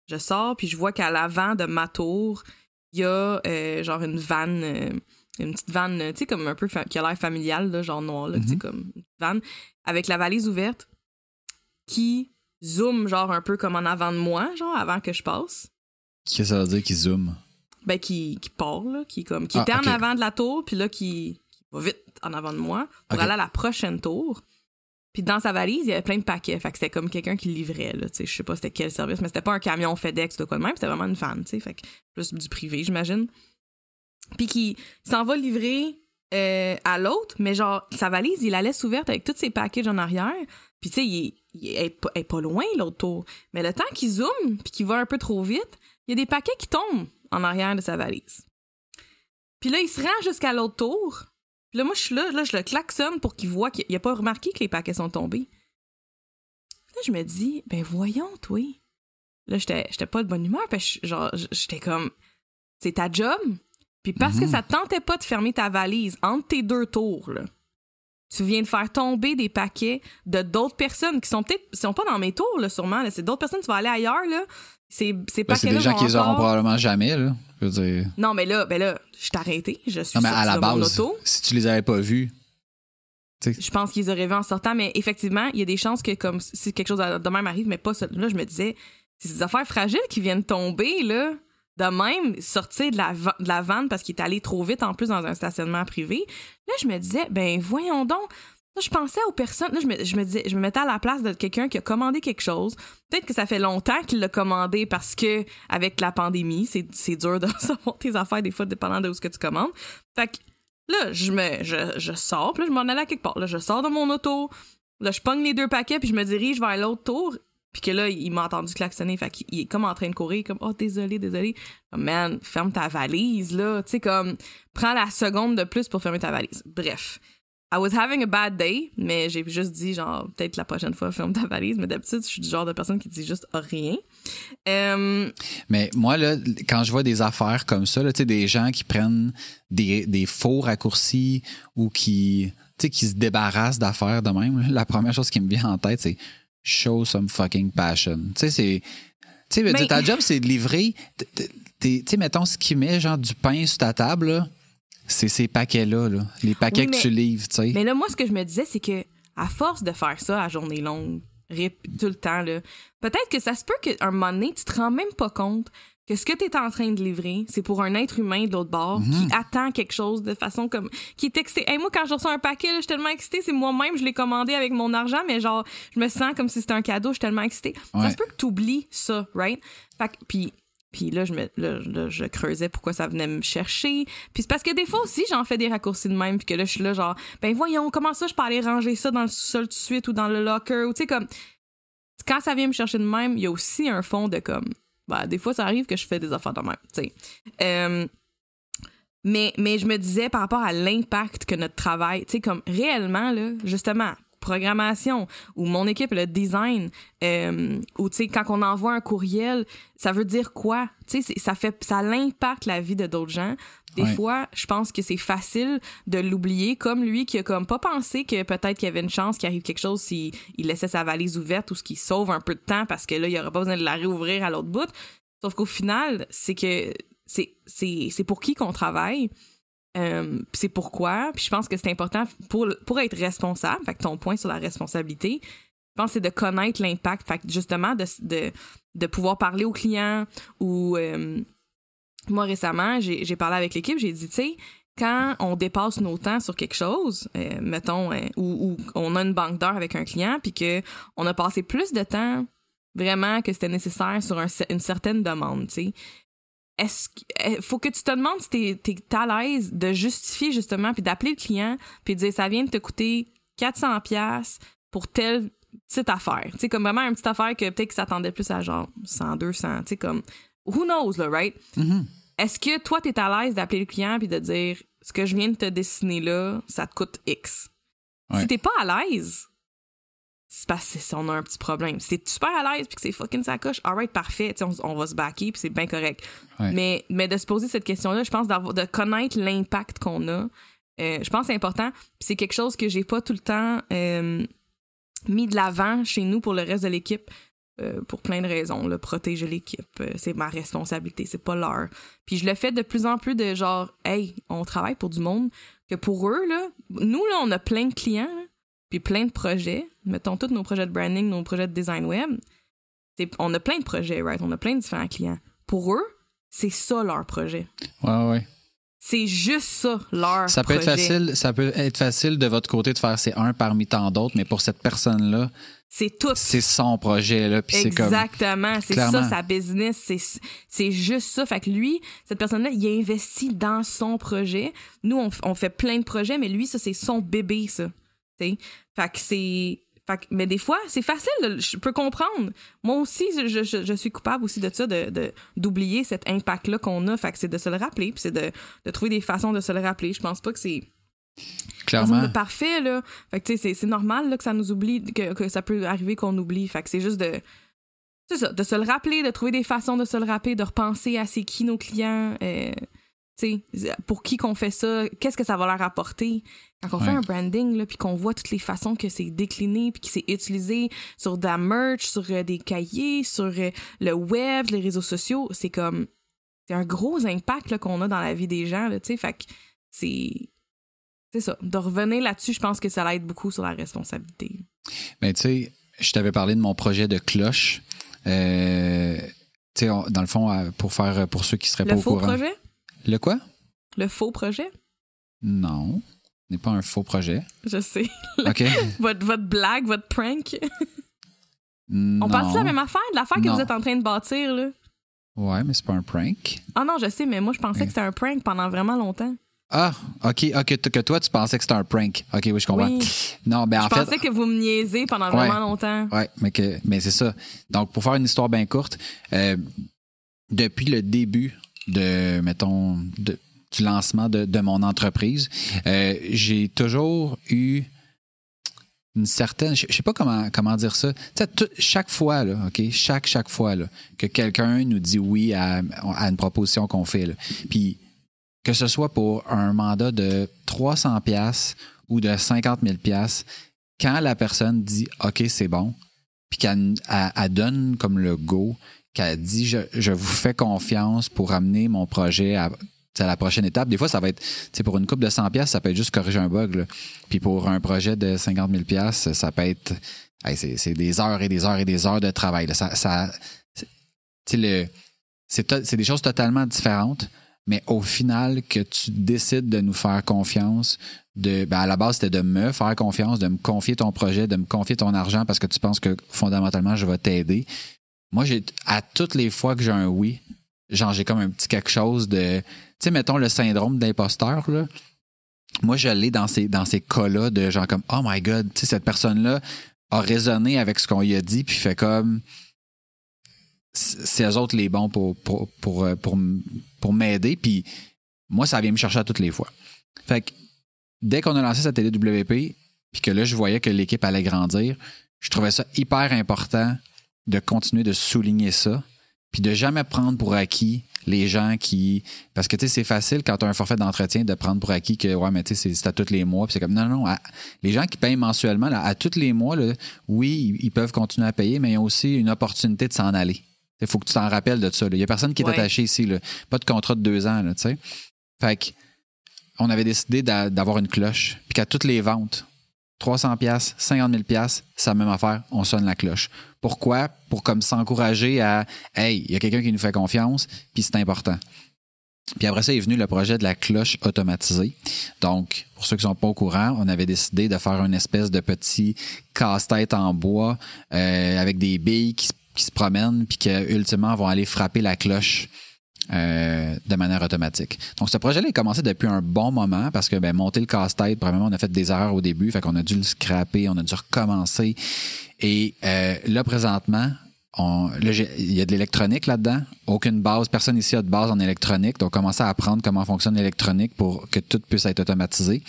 Speaker 1: je sors, puis je vois qu'à l'avant de ma tour, il y a euh, genre une vanne, euh, une petite vanne, tu sais, comme un peu qui a l'air familiale, là, genre noir, là, tu sais,
Speaker 2: Mhm.
Speaker 1: comme une vanne, avec la valise ouverte, qui zoome genre un peu comme en avant de moi, genre avant que je passe.
Speaker 2: Qu'est-ce que ça veut dire qu'il zoome?
Speaker 1: Ben, qui, qui part, là, qui, comme, qui
Speaker 2: Ah,
Speaker 1: était en avant de la tour, puis là, qui, qui va vite en avant de moi pour aller à la prochaine tour. Puis dans sa valise, il y avait plein de paquets. Fait que c'était comme quelqu'un qui livrait, là. Tu sais, je sais pas c'était quel service, mais c'était pas un camion FedEx de quoi de même, c'était vraiment une fan, tu sais. Fait que plus du privé, j'imagine. Puis qui s'en va livrer euh, à l'autre, mais genre, sa valise, il la laisse ouverte avec tous ses packages en arrière. Puis tu sais, il, est- il est pas, elle est pas loin, l'autre tour. Mais le temps qu'il zoome, puis qu'il va un peu trop vite, il y a des paquets qui tombent en arrière de sa valise. Puis là, il se rend jusqu'à l'autre tour. Puis là, moi, je suis là, là, je le klaxonne pour qu'il voit qu'il n'a pas remarqué que les paquets sont tombés. Là, je me dis, ben voyons, toi. Là, j'étais pas de bonne humeur, parce que genre, j'étais comme, c'est ta job? Puis parce que
Speaker 2: Mhm.
Speaker 1: ça te tentait pas de fermer ta valise entre tes deux tours, là, tu viens de faire tomber des paquets de d'autres personnes qui sont peut-être, sont pas dans mes tours, là, sûrement. là. C'est d'autres personnes, tu vas aller ailleurs, là. Ces, ces
Speaker 2: Ben, c'est
Speaker 1: paquets-là
Speaker 2: des gens qui les auront probablement jamais, là. Je veux dire.
Speaker 1: Non, mais là, ben là, je t'ai arrêté. Je suis
Speaker 2: Non, mais à la
Speaker 1: de mon
Speaker 2: base,
Speaker 1: auto.
Speaker 2: si tu les avais pas vus,
Speaker 1: Je pense qu'ils auraient vu en sortant, mais effectivement, il y a des chances que comme si quelque chose de même arrive, mais pas ça. Là, je me disais, c'est des affaires fragiles qui viennent tomber, là. De même, sortir de la, de la vanne parce qu'il est allé trop vite en plus dans un stationnement privé. Là, je me disais, ben voyons donc. Là, je pensais aux personnes. Là, je me, je me je me mettais à la place de quelqu'un qui a commandé quelque chose. Peut-être que ça fait longtemps qu'il l'a commandé parce que avec la pandémie, c'est, dur de recevoir tes affaires des fois dépendant de où ce que tu commandes. Fait que Là, je me je, je sors, puis là, je m'en allais à quelque part. Là, je sors de mon auto, là, je pogne les deux paquets, puis je me dirige vers l'autre tour. Puis que là, il m'a entendu klaxonner, fait qu'il il est comme en train de courir, comme « Oh, désolé, désolé. » Comme, Man, ferme ta valise, là. Tu sais, comme, prends la seconde de plus pour fermer ta valise. Bref. I was having a bad day, mais j'ai juste dit, genre, peut-être la prochaine fois, ferme ta valise. Mais d'habitude, je suis du genre de personne qui dit juste rien. Euh,
Speaker 2: Mais moi, là, quand je vois des affaires comme ça, là, des gens qui prennent des, des faux raccourcis ou qui, qui se débarrassent d'affaires de même, là, la première chose qui me vient en tête, c'est show some fucking passion. Tu sais, c'est. Tu sais,
Speaker 1: Mais-
Speaker 2: ta job, c'est de livrer. Tu sais, mettons, ce qui met, genre, du pain sur ta table, là, c'est ces paquets-là, là. Les paquets
Speaker 1: Oui,
Speaker 2: que tu livres, tu sais.
Speaker 1: Mais là, moi, ce que je me disais, c'est que à force de faire ça à journée longue, rip, tout le temps, là, peut-être que ça se peut qu'à un moment donné, tu te rends même pas compte que ce que tu es en train de livrer, c'est pour un être humain de l'autre bord qui attend quelque chose de façon comme. qui est excité. Hey, moi, quand je reçois un paquet, là, je suis tellement excitée, c'est moi-même, je l'ai commandé avec mon argent, mais genre, je me sens comme si c'était un cadeau, je suis tellement excitée. Ça se peut que tu oublies ça, right? Puis. Puis là je, me, je creusais pourquoi ça venait me chercher. Puis c'est parce que des fois aussi, j'en fais des raccourcis de même. Puis que là, je suis là, genre, ben voyons, comment ça, je peux aller ranger ça dans le sous-sol tout de suite ou dans le locker? Ou tu sais, comme, quand ça vient me chercher de même, il y a aussi un fond de comme, bah, des fois, ça arrive que je fais des affaires de même, tu sais. Euh, mais, mais je me disais par rapport à l'impact que notre travail, tu sais, comme réellement, là, justement, programmation ou mon équipe, le design, euh, ou tu sais, quand on envoie un courriel, ça veut dire quoi? Tu sais, ça fait, ça impacte la vie de d'autres gens. Des
Speaker 2: Ouais.
Speaker 1: fois, je pense que c'est facile de l'oublier, comme lui qui a comme pas pensé que peut-être qu'il y avait une chance qu'il arrive quelque chose s'il il laissait sa valise ouverte ou ce qui sauve un peu de temps parce que là, il aurait pas besoin de la réouvrir à l'autre bout. Sauf qu'au final, c'est que c'est c'est c'est pour qui qu'on travaille. Euh, c'est pourquoi. Puis je pense que c'est important pour, pour être responsable. Fait que ton point sur la responsabilité, je pense que c'est de connaître l'impact. Fait que justement, de, de, pouvoir parler aux clients ou. euh, moi, récemment, j'ai parlé avec l'équipe, j'ai dit, tu sais, quand on dépasse nos temps sur quelque chose, euh, mettons, ou, on a une banque d'heures avec un client, puis que on a passé plus de temps vraiment que c'était nécessaire sur une certaine demande, tu sais. Est-ce qu'il faut que tu te demandes si t'es t'es à l'aise de justifier justement puis d'appeler le client puis de dire ça vient de te coûter 400 pièces pour telle petite affaire. Tu sais comme vraiment une petite affaire que peut-être que s'attendait plus à genre 100 200, tu sais comme who knows là, right?
Speaker 2: Mhm.
Speaker 1: Est-ce que toi t'es à l'aise d'appeler le client puis de dire ce que je viens de te dessiner là, ça te coûte X?
Speaker 2: Ouais.
Speaker 1: Si t'es pas à l'aise, c'est parce que c'est- on a un petit problème. Si t'es super à l'aise puis que c'est fucking sa coche, alright, parfait, on, on va se backer puis c'est bien correct.
Speaker 2: Ouais.
Speaker 1: Mais, mais de se poser cette question-là, je pense de connaître l'impact qu'on a, euh, je pense que c'est important. C'est quelque chose que j'ai pas tout le temps euh, mis de l'avant chez nous pour le reste de l'équipe. euh, pour plein de raisons, là, protéger l'équipe, c'est ma responsabilité, c'est pas leur. Puis je le fais de plus en plus de genre, hey, on travaille pour du monde que pour eux là, nous là, on a plein de clients, là, puis plein de projets. Mettons tous nos projets de branding, nos projets de design web. On a plein de projets, right? On a plein de différents clients. Pour eux, c'est ça leur projet.
Speaker 2: Ouais, ouais.
Speaker 1: C'est juste ça leur
Speaker 2: Ça peut
Speaker 1: projet.
Speaker 2: être facile, ça peut être facile de votre côté de faire c'est un parmi tant d'autres, mais pour cette personne-là,
Speaker 1: C'est tout.
Speaker 2: c'est son projet là, puis
Speaker 1: Exactement, c'est ça sa business, c'est juste ça. Fait que lui, cette personne-là, il a investi dans son projet. Nous, on fait plein de projets, mais lui, ça c'est son bébé, ça. T'sais? Fait que c'est, fait que- mais des fois, c'est facile. de- je peux comprendre. Moi aussi, je, je- je suis coupable aussi de ça, de de- d'oublier cet impact-là qu'on a. Fait que c'est de se le rappeler, puis c'est de, de trouver des façons de se le rappeler. Je pense pas que c'est
Speaker 2: clairement.
Speaker 1: De parfait, là. Fait que, tu sais, c'est- c'est normal, là, que ça nous oublie, que, que ça peut arriver qu'on oublie. Fait que c'est juste de. C'est ça, de se le rappeler, de trouver des façons de se le rappeler, de repenser à c'est qui nos clients, euh, tu sais, pour qui qu'on fait ça, qu'est-ce que ça va leur apporter. Quand on fait un branding, là, puis qu'on voit toutes les façons que c'est décliné, puis que c'est utilisé sur de la merch, sur euh, des cahiers, sur euh, le web, les réseaux sociaux, c'est comme. C'est un gros impact là, qu'on a dans la vie des gens, tu sais. Fait que c'est. C'est ça. De revenir là-dessus, je pense que ça l'aide beaucoup sur la responsabilité.
Speaker 2: Mais tu sais, je t'avais parlé de mon projet de cloche. Euh, tu sais, dans le fond, pour faire pour ceux qui seraient pas
Speaker 1: Le
Speaker 2: au
Speaker 1: faux
Speaker 2: courant.
Speaker 1: projet?
Speaker 2: Le quoi?
Speaker 1: Le faux projet?
Speaker 2: Non, n'est pas un faux projet.
Speaker 1: Je sais.
Speaker 2: OK.
Speaker 1: votre, votre blague, votre prank.
Speaker 2: non.
Speaker 1: On parle de la même affaire, de l'affaire que
Speaker 2: Non.
Speaker 1: vous êtes en train de bâtir, là?
Speaker 2: Ouais, mais c'est pas un prank.
Speaker 1: Ah non, je sais, mais moi, je pensais
Speaker 2: Ouais.
Speaker 1: que c'était un prank pendant vraiment longtemps.
Speaker 2: Ah, OK, OK, que toi, tu pensais que c'était un prank. OK, oui, je comprends.
Speaker 1: Oui.
Speaker 2: Non, ben en
Speaker 1: je
Speaker 2: fait.
Speaker 1: pensais que vous me niaisez pendant
Speaker 2: Ouais.
Speaker 1: vraiment longtemps.
Speaker 2: Ouais, mais, que, mais c'est ça. Donc, pour faire une histoire bien courte, euh, depuis le début de, mettons, de- du lancement de, mon entreprise, euh, j'ai toujours eu une certaine, je sais pas comment, comment dire ça. Chaque fois, OK, chaque, chaque fois, que quelqu'un nous dit oui à, une proposition qu'on fait, puis que ce soit pour un mandat de 300 pièces ou de 50 000 pièces, quand la personne dit OK, c'est bon, puis qu'elle elle- donne comme le go, qu'elle dit je, je vous fais confiance pour amener mon projet à, à la prochaine étape. Des fois, ça va être, tu pour une coupe de 100 pièces, ça peut être juste corriger un bug. Puis pour un projet de 50 000 pièces, ça peut être, hey, c'est des heures et des heures et des heures de travail. là. Ça, ça, le, c'est des choses totalement différentes. Mais au final, que tu décides de nous faire confiance, de, ben à la base, c'était de me faire confiance, de me confier ton projet, de me confier ton argent parce que tu penses que fondamentalement, je vais t'aider. Moi, j'ai à toutes les fois que j'ai un oui, genre j'ai comme un petit quelque chose de. Tu sais, mettons le syndrome d'imposteur, là. Moi, je dans ces, dans ces cas-là de genre comme Oh my God, tu sais, cette personne-là a résonné avec ce qu'on lui a dit, puis fait comme c'est eux autres les bons pour, pour, pour, euh, pour, pour m'aider. Puis moi, ça vient me chercher à toutes les fois. Fait que dès qu'on a lancé cette TDWP, puis que là, je voyais que l'équipe allait grandir, je trouvais ça hyper important de continuer de souligner ça, puis de jamais prendre pour acquis les gens qui. Parce que, tu sais, c'est facile quand tu as un forfait d'entretien de prendre pour acquis que, ouais, mais tu sais, c'est- à tous les mois. Puis c'est comme, non, non, à- les gens qui payent mensuellement, là, à tous les mois, là, oui, ils- peuvent continuer à payer, mais ils ont aussi une opportunité de s'en aller. Il faut que tu t'en rappelles de ça. Il n'y a personne qui est
Speaker 1: Ouais.
Speaker 2: attaché ici. Là. Pas de contrat de deux ans. Tu sais. fait que, on avait décidé d'a- d'avoir une cloche. Puis qu'à toutes les ventes, 300 pièces, 50 000 pièces, c'est la même affaire, on sonne la cloche. Pourquoi? Pour comme s'encourager à Hey, il y a quelqu'un qui nous fait confiance, puis c'est important. Puis après ça est venu le projet de la cloche automatisée. Donc, pour ceux qui sont pas au courant, on avait décidé de faire une espèce de petit casse-tête en bois euh, avec des billes qui, se- qui se promènent puis qui ultimement vont aller frapper la cloche euh, de manière automatique. Donc, ce projet-là est commencé depuis un bon moment parce que ben, monter le casse-tête, premièrement, on a fait des erreurs au début, fait qu'on a dû le scraper, on a dû recommencer. Et euh, là, présentement, on, là, il y a de l'électronique là-dedans. Aucune base. Personne ici a de base en électronique. Donc, on commençait à apprendre comment fonctionne l'électronique pour que tout puisse être automatisé.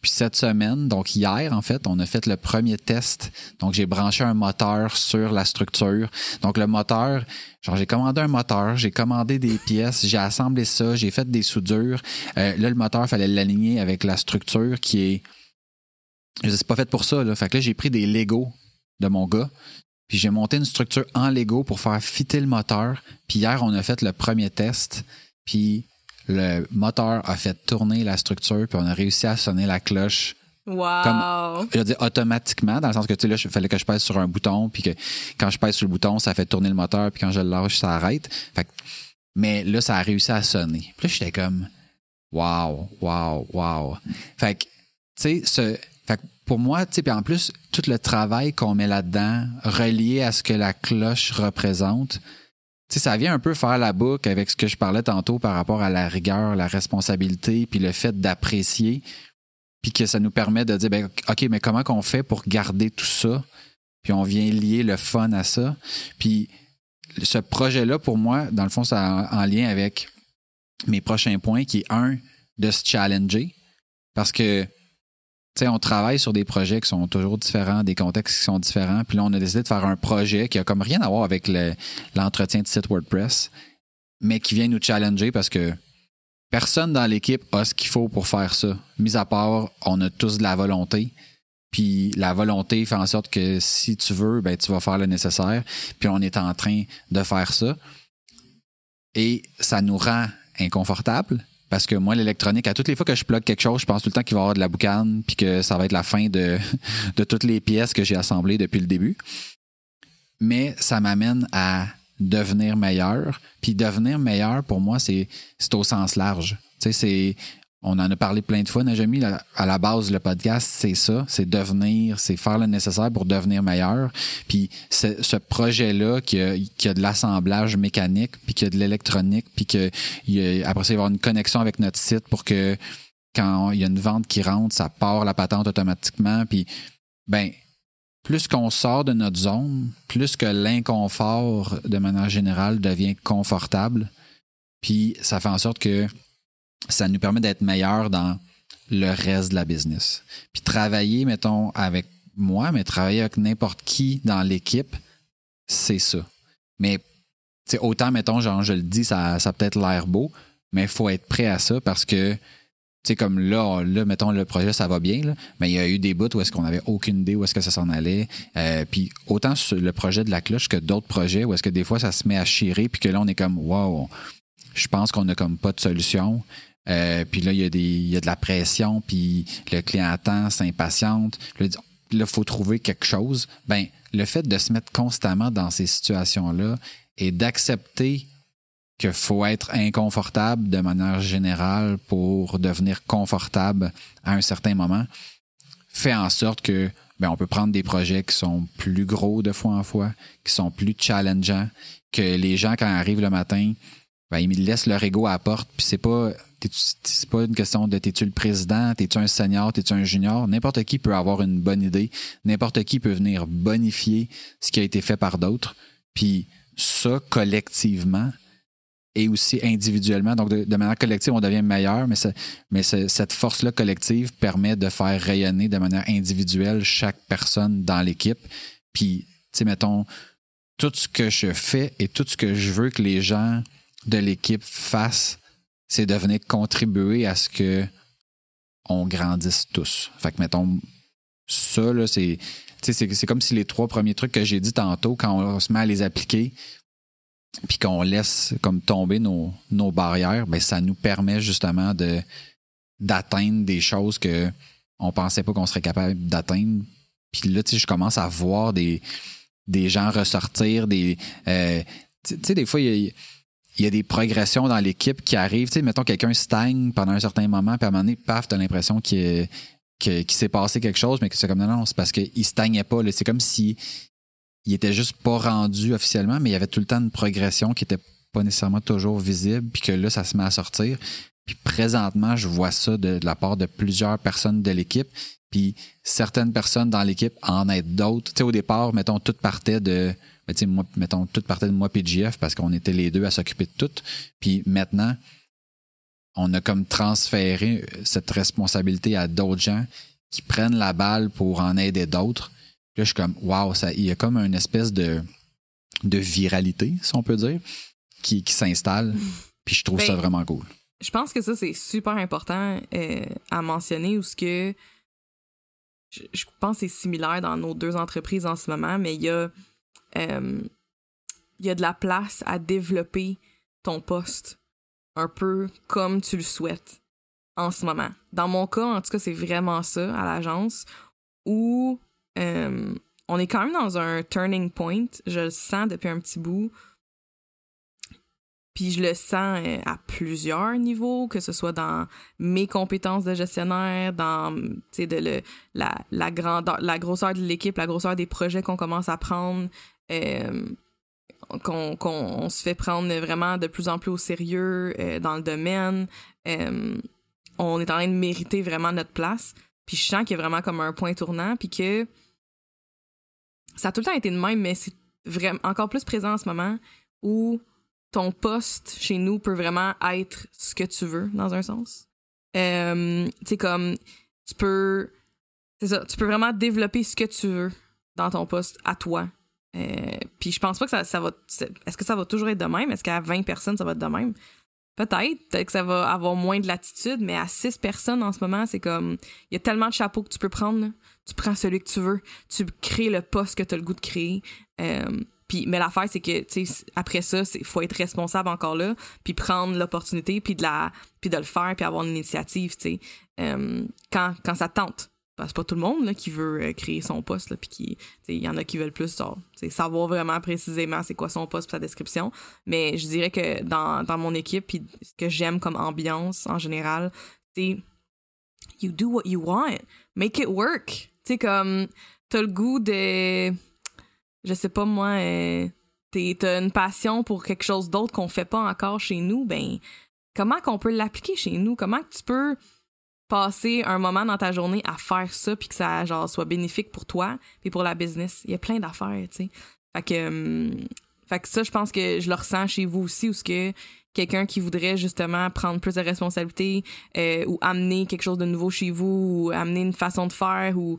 Speaker 2: Puis cette semaine, donc hier en fait, on a fait le premier test. Donc j'ai branché un moteur sur la structure. Donc le moteur, genre j'ai commandé un moteur, j'ai commandé des pièces, j'ai assemblé ça, j'ai fait des soudures. Euh, là le moteur fallait l'aligner avec la structure qui est je c'est pas fait pour ça là. Fait que là j'ai pris des Lego de mon gars. Puis j'ai monté une structure en Lego pour faire fitter le moteur. Puis hier on a fait le premier test. Puis le moteur a fait tourner la structure, puis on a réussi à sonner la cloche.
Speaker 1: Wow!
Speaker 2: Comme, je veux dire automatiquement, dans le sens que, tu sais, là, il fallait que je pèse sur un bouton, puis que quand je pèse sur le bouton, ça fait tourner le moteur, puis quand je le lâche, ça arrête. Fait mais là, ça a réussi à sonner. Puis là, j'étais comme, wow, wow, wow. Fait que, tu sais, ce, fait pour moi, tu sais, puis en plus, tout le travail qu'on met là-dedans, relié à ce que la cloche représente, ça vient un peu faire la boucle avec ce que je parlais tantôt par rapport à la rigueur, la responsabilité, puis le fait d'apprécier, puis que ça nous permet de dire, ben, OK, mais comment qu'on fait pour garder tout ça? Puis on vient lier le fun à ça. Puis ce projet-là, pour moi, dans le fond, c'est en lien avec mes prochains points, qui est un, de se challenger. Parce que on travaille sur des projets qui sont toujours différents, des contextes qui sont différents. Puis là, on a décidé de faire un projet qui a comme rien à voir avec l'entretien de site WordPress, mais qui vient nous challenger parce que personne dans l'équipe a ce qu'il faut pour faire ça. Mis à part, on a tous de la volonté. Puis la volonté fait en sorte que si tu veux, ben, tu vas faire le nécessaire. Puis on est en train de faire ça. Et ça nous rend inconfortable parce que moi, l'électronique, à toutes les fois que je plug quelque chose, je pense tout le temps qu'il va y avoir de la boucane, puis que ça va être la fin de, de toutes les pièces que j'ai assemblées depuis le début. Mais ça m'amène à devenir meilleur. Puis devenir meilleur, pour moi, c'est au sens large. Tu sais, c'est on en a parlé plein de fois, Najami. À la base, le podcast, c'est ça. C'est devenir, c'est faire le nécessaire pour devenir meilleur. Puis ce projet-là qui a, qui a de l'assemblage mécanique, puis qui a de l'électronique, puis que après ça, il y avoir une connexion avec notre site pour que quand il y a une vente qui rentre, ça part la patente automatiquement. Puis, ben, plus qu'on sort de notre zone, plus que l'inconfort, de manière générale, devient confortable. Puis ça fait en sorte que ça nous permet d'être meilleurs dans le reste de la business. Puis travailler, mettons, avec moi, mais travailler avec n'importe qui dans l'équipe, c'est ça. Mais autant, mettons, genre, je le dis, ça, ça peut-être l'air beau, mais il faut être prêt à ça parce que, tu sais, comme là, là, mettons, le projet, ça va bien, mais il y a eu des bouts où est-ce qu'on n'avait aucune idée où est-ce que ça s'en allait. Euh, puis autant sur le projet de la cloche que d'autres projets où est-ce que des fois, ça se met à chirer, puis que là, on est comme, wow, je pense qu'on n'a comme pas de solution. Euh, puis là, il y, a des, il y a de la pression, puis le client attend, s'impatiente. Là, il faut trouver quelque chose. Ben, le fait de se mettre constamment dans ces situations-là et d'accepter qu'il faut être inconfortable de manière générale pour devenir confortable à un certain moment, fait en sorte que ben, on peut prendre des projets qui sont plus gros de fois en fois, qui sont plus challengeants, que les gens, quand ils arrivent le matin, ben, ils laissent leur ego à la porte, puis c'est pas c'est pas une question de t'es-tu le président, t'es-tu un senior, t'es-tu un junior? N'importe qui peut avoir une bonne idée. N'importe qui peut venir bonifier ce qui a été fait par d'autres. Puis ça, collectivement, et aussi individuellement. Donc, de, manière collective, on devient meilleur, mais, mais cette force-là collective permet de faire rayonner de manière individuelle chaque personne dans l'équipe. Puis, tu sais, mettons, tout ce que je fais et tout ce que je veux que les gens de l'équipe fassent c'est de venir contribuer à ce que on grandisse tous. Fait que, mettons, ça, là, c'est, c'est comme si les trois premiers trucs que j'ai dit tantôt, quand on se met à les appliquer, puis qu'on laisse comme tomber nos, nos barrières, ben, ça nous permet justement de d'atteindre des choses que on pensait pas qu'on serait capable d'atteindre. Puis là, je commence à voir des, des gens ressortir, des... Euh, tu sais, des fois, il y a il y a des progressions dans l'équipe qui arrivent. Tu sais, mettons, quelqu'un stagne pendant un certain moment, puis à un moment donné, paf, t'as l'impression qu'il s'est passé quelque chose, mais que c'est comme non, non, c'est parce qu'il stagnait pas. C'est comme si il était juste pas rendu officiellement, mais il y avait tout le temps une progression qui était pas nécessairement toujours visible, puis que là, ça se met à sortir. Puis présentement, je vois ça de, la part de plusieurs personnes de l'équipe. Puis certaines personnes dans l'équipe en aident d'autres. Tu sais, au départ, mettons, tout partait de moi, mettons, tout partait de moi PGF parce qu'on était les deux à s'occuper de tout. Puis maintenant, on a comme transféré cette responsabilité à d'autres gens qui prennent la balle pour en aider d'autres. Là, je suis comme, waouh, il y a comme une espèce de, de viralité, si on peut dire, qui, qui s'installe. Puis je trouve ça
Speaker 1: Ben,
Speaker 2: vraiment cool.
Speaker 1: Je pense que ça, c'est super important euh, à mentionner ou ce que je, pense que c'est similaire dans nos deux entreprises en ce moment, mais il y a, euh, il y a de la place à développer ton poste un peu comme tu le souhaites en ce moment. Dans mon cas, en tout cas, c'est vraiment ça à l'agence où euh, on est quand même dans un turning point. Je le sens depuis un petit bout. Puis je le sens euh, à plusieurs niveaux, que ce soit dans mes compétences de gestionnaire, dans de le, la, la grandeur, la grosseur de l'équipe, la grosseur des projets qu'on commence à prendre, euh, qu'on qu'on on se fait prendre vraiment de plus en plus au sérieux euh, dans le domaine. On est en train de mériter vraiment notre place. Puis je sens qu'il y a vraiment comme un point tournant, puis que ça a tout le temps été de même, mais c'est vraiment encore plus présent en ce moment où ton poste chez nous peut vraiment être ce que tu veux, dans un sens. Euh, tu sais, comme, tu peux. C'est ça, tu peux vraiment développer ce que tu veux dans ton poste à toi. Euh, Puis je pense pas que ça, ça va. Est-ce que ça va toujours être de même? Est-ce qu'à 20 personnes, ça va être de même? Peut-être, peut-être que ça va avoir moins de latitude, mais à 6 personnes en ce moment, c'est comme. Il y a tellement de chapeaux que tu peux prendre. Tu prends celui que tu veux. Tu crées le poste que tu as le goût de créer. Euh, mais l'affaire, c'est que, tu après ça, il faut être responsable encore là, puis prendre l'opportunité, puis de, la, de le faire, puis avoir une initiative, tu sais, quand, quand ça te tente. Que c'est pas tout le monde là, qui veut euh, créer son poste, là, puis qui, il y en a qui veulent plus genre, savoir vraiment précisément c'est quoi son poste, puis sa description. Mais je dirais que dans, dans mon équipe, puis ce que j'aime comme ambiance en général, c'est you do what you want, make it work. Tu sais, comme, t'as le goût de je sais pas moi, euh, t'as une passion pour quelque chose d'autre qu'on fait pas encore chez nous, ben comment qu'on peut l'appliquer chez nous? Comment tu peux passer un moment dans ta journée à faire ça puis que ça genre soit bénéfique pour toi puis pour la business? Il y a plein d'affaires, tu sais. Fait que, hum, ça, je pense que je le ressens chez vous aussi, où ce que quelqu'un qui voudrait justement prendre plus de responsabilités euh, ou amener quelque chose de nouveau chez vous ou amener une façon de faire ou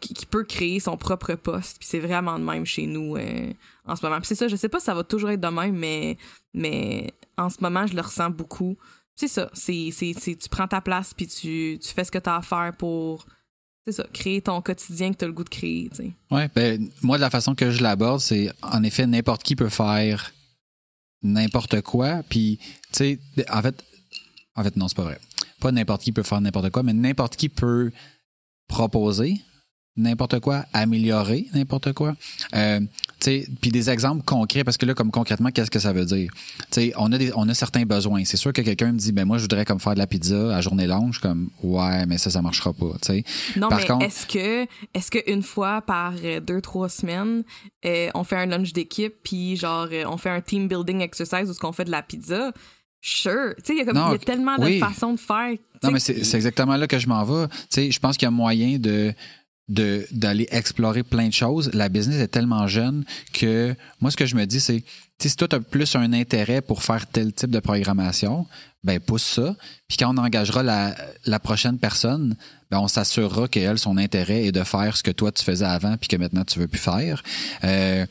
Speaker 1: qui, peut créer son propre poste. Puis c'est vraiment de même chez nous euh, en ce moment. Puis c'est ça, je sais pas si ça va toujours être de même, mais, mais en ce moment, je le ressens beaucoup. C'est ça, c'est, c'est, c'est- tu prends ta place puis tu, tu fais ce que tu as à faire pour, c'est ça, créer ton quotidien que tu as le goût de créer.
Speaker 2: Ouais, ben, moi, de la façon que je l'aborde, c'est en effet, n'importe qui peut faire n'importe quoi. Puis, tu sais, en fait, en fait, non, c'est pas vrai. Pas n'importe qui peut faire n'importe quoi, mais n'importe qui peut proposer n'importe quoi, améliorer n'importe quoi. Euh, tu sais, puis des exemples concrets, parce que là, comme concrètement, qu'est-ce que ça veut dire? Tu sais, on a, des, on a certains besoins. C'est sûr que quelqu'un me dit, ben moi, je voudrais comme faire de la pizza à journée longue. Je suis comme, ouais, mais ça, ça marchera pas, tu sais.
Speaker 1: Non,
Speaker 2: Par
Speaker 1: mais
Speaker 2: contre-
Speaker 1: est-ce que est-ce que une fois par euh, deux trois semaines, euh, on fait un lunch d'équipe puis genre euh, on fait un team building exercise où ce qu'on fait de la pizza? Sure, tu sais il y a comme
Speaker 2: Non,
Speaker 1: il y a tellement de façons de faire.
Speaker 2: Non, mais c'est c'est exactement là que je m'en vais. Tu sais, je pense qu'il y a moyen de de- d'aller explorer plein de choses. La business est tellement jeune que moi, ce que je me dis, c'est si toi, tu as plus un intérêt pour faire tel type de programmation, ben pousse ça. Puis quand on engagera la, la prochaine personne, ben on s'assurera qu'elle, son intérêt est de faire ce que toi, tu faisais avant puis que maintenant, tu veux plus faire. Euh,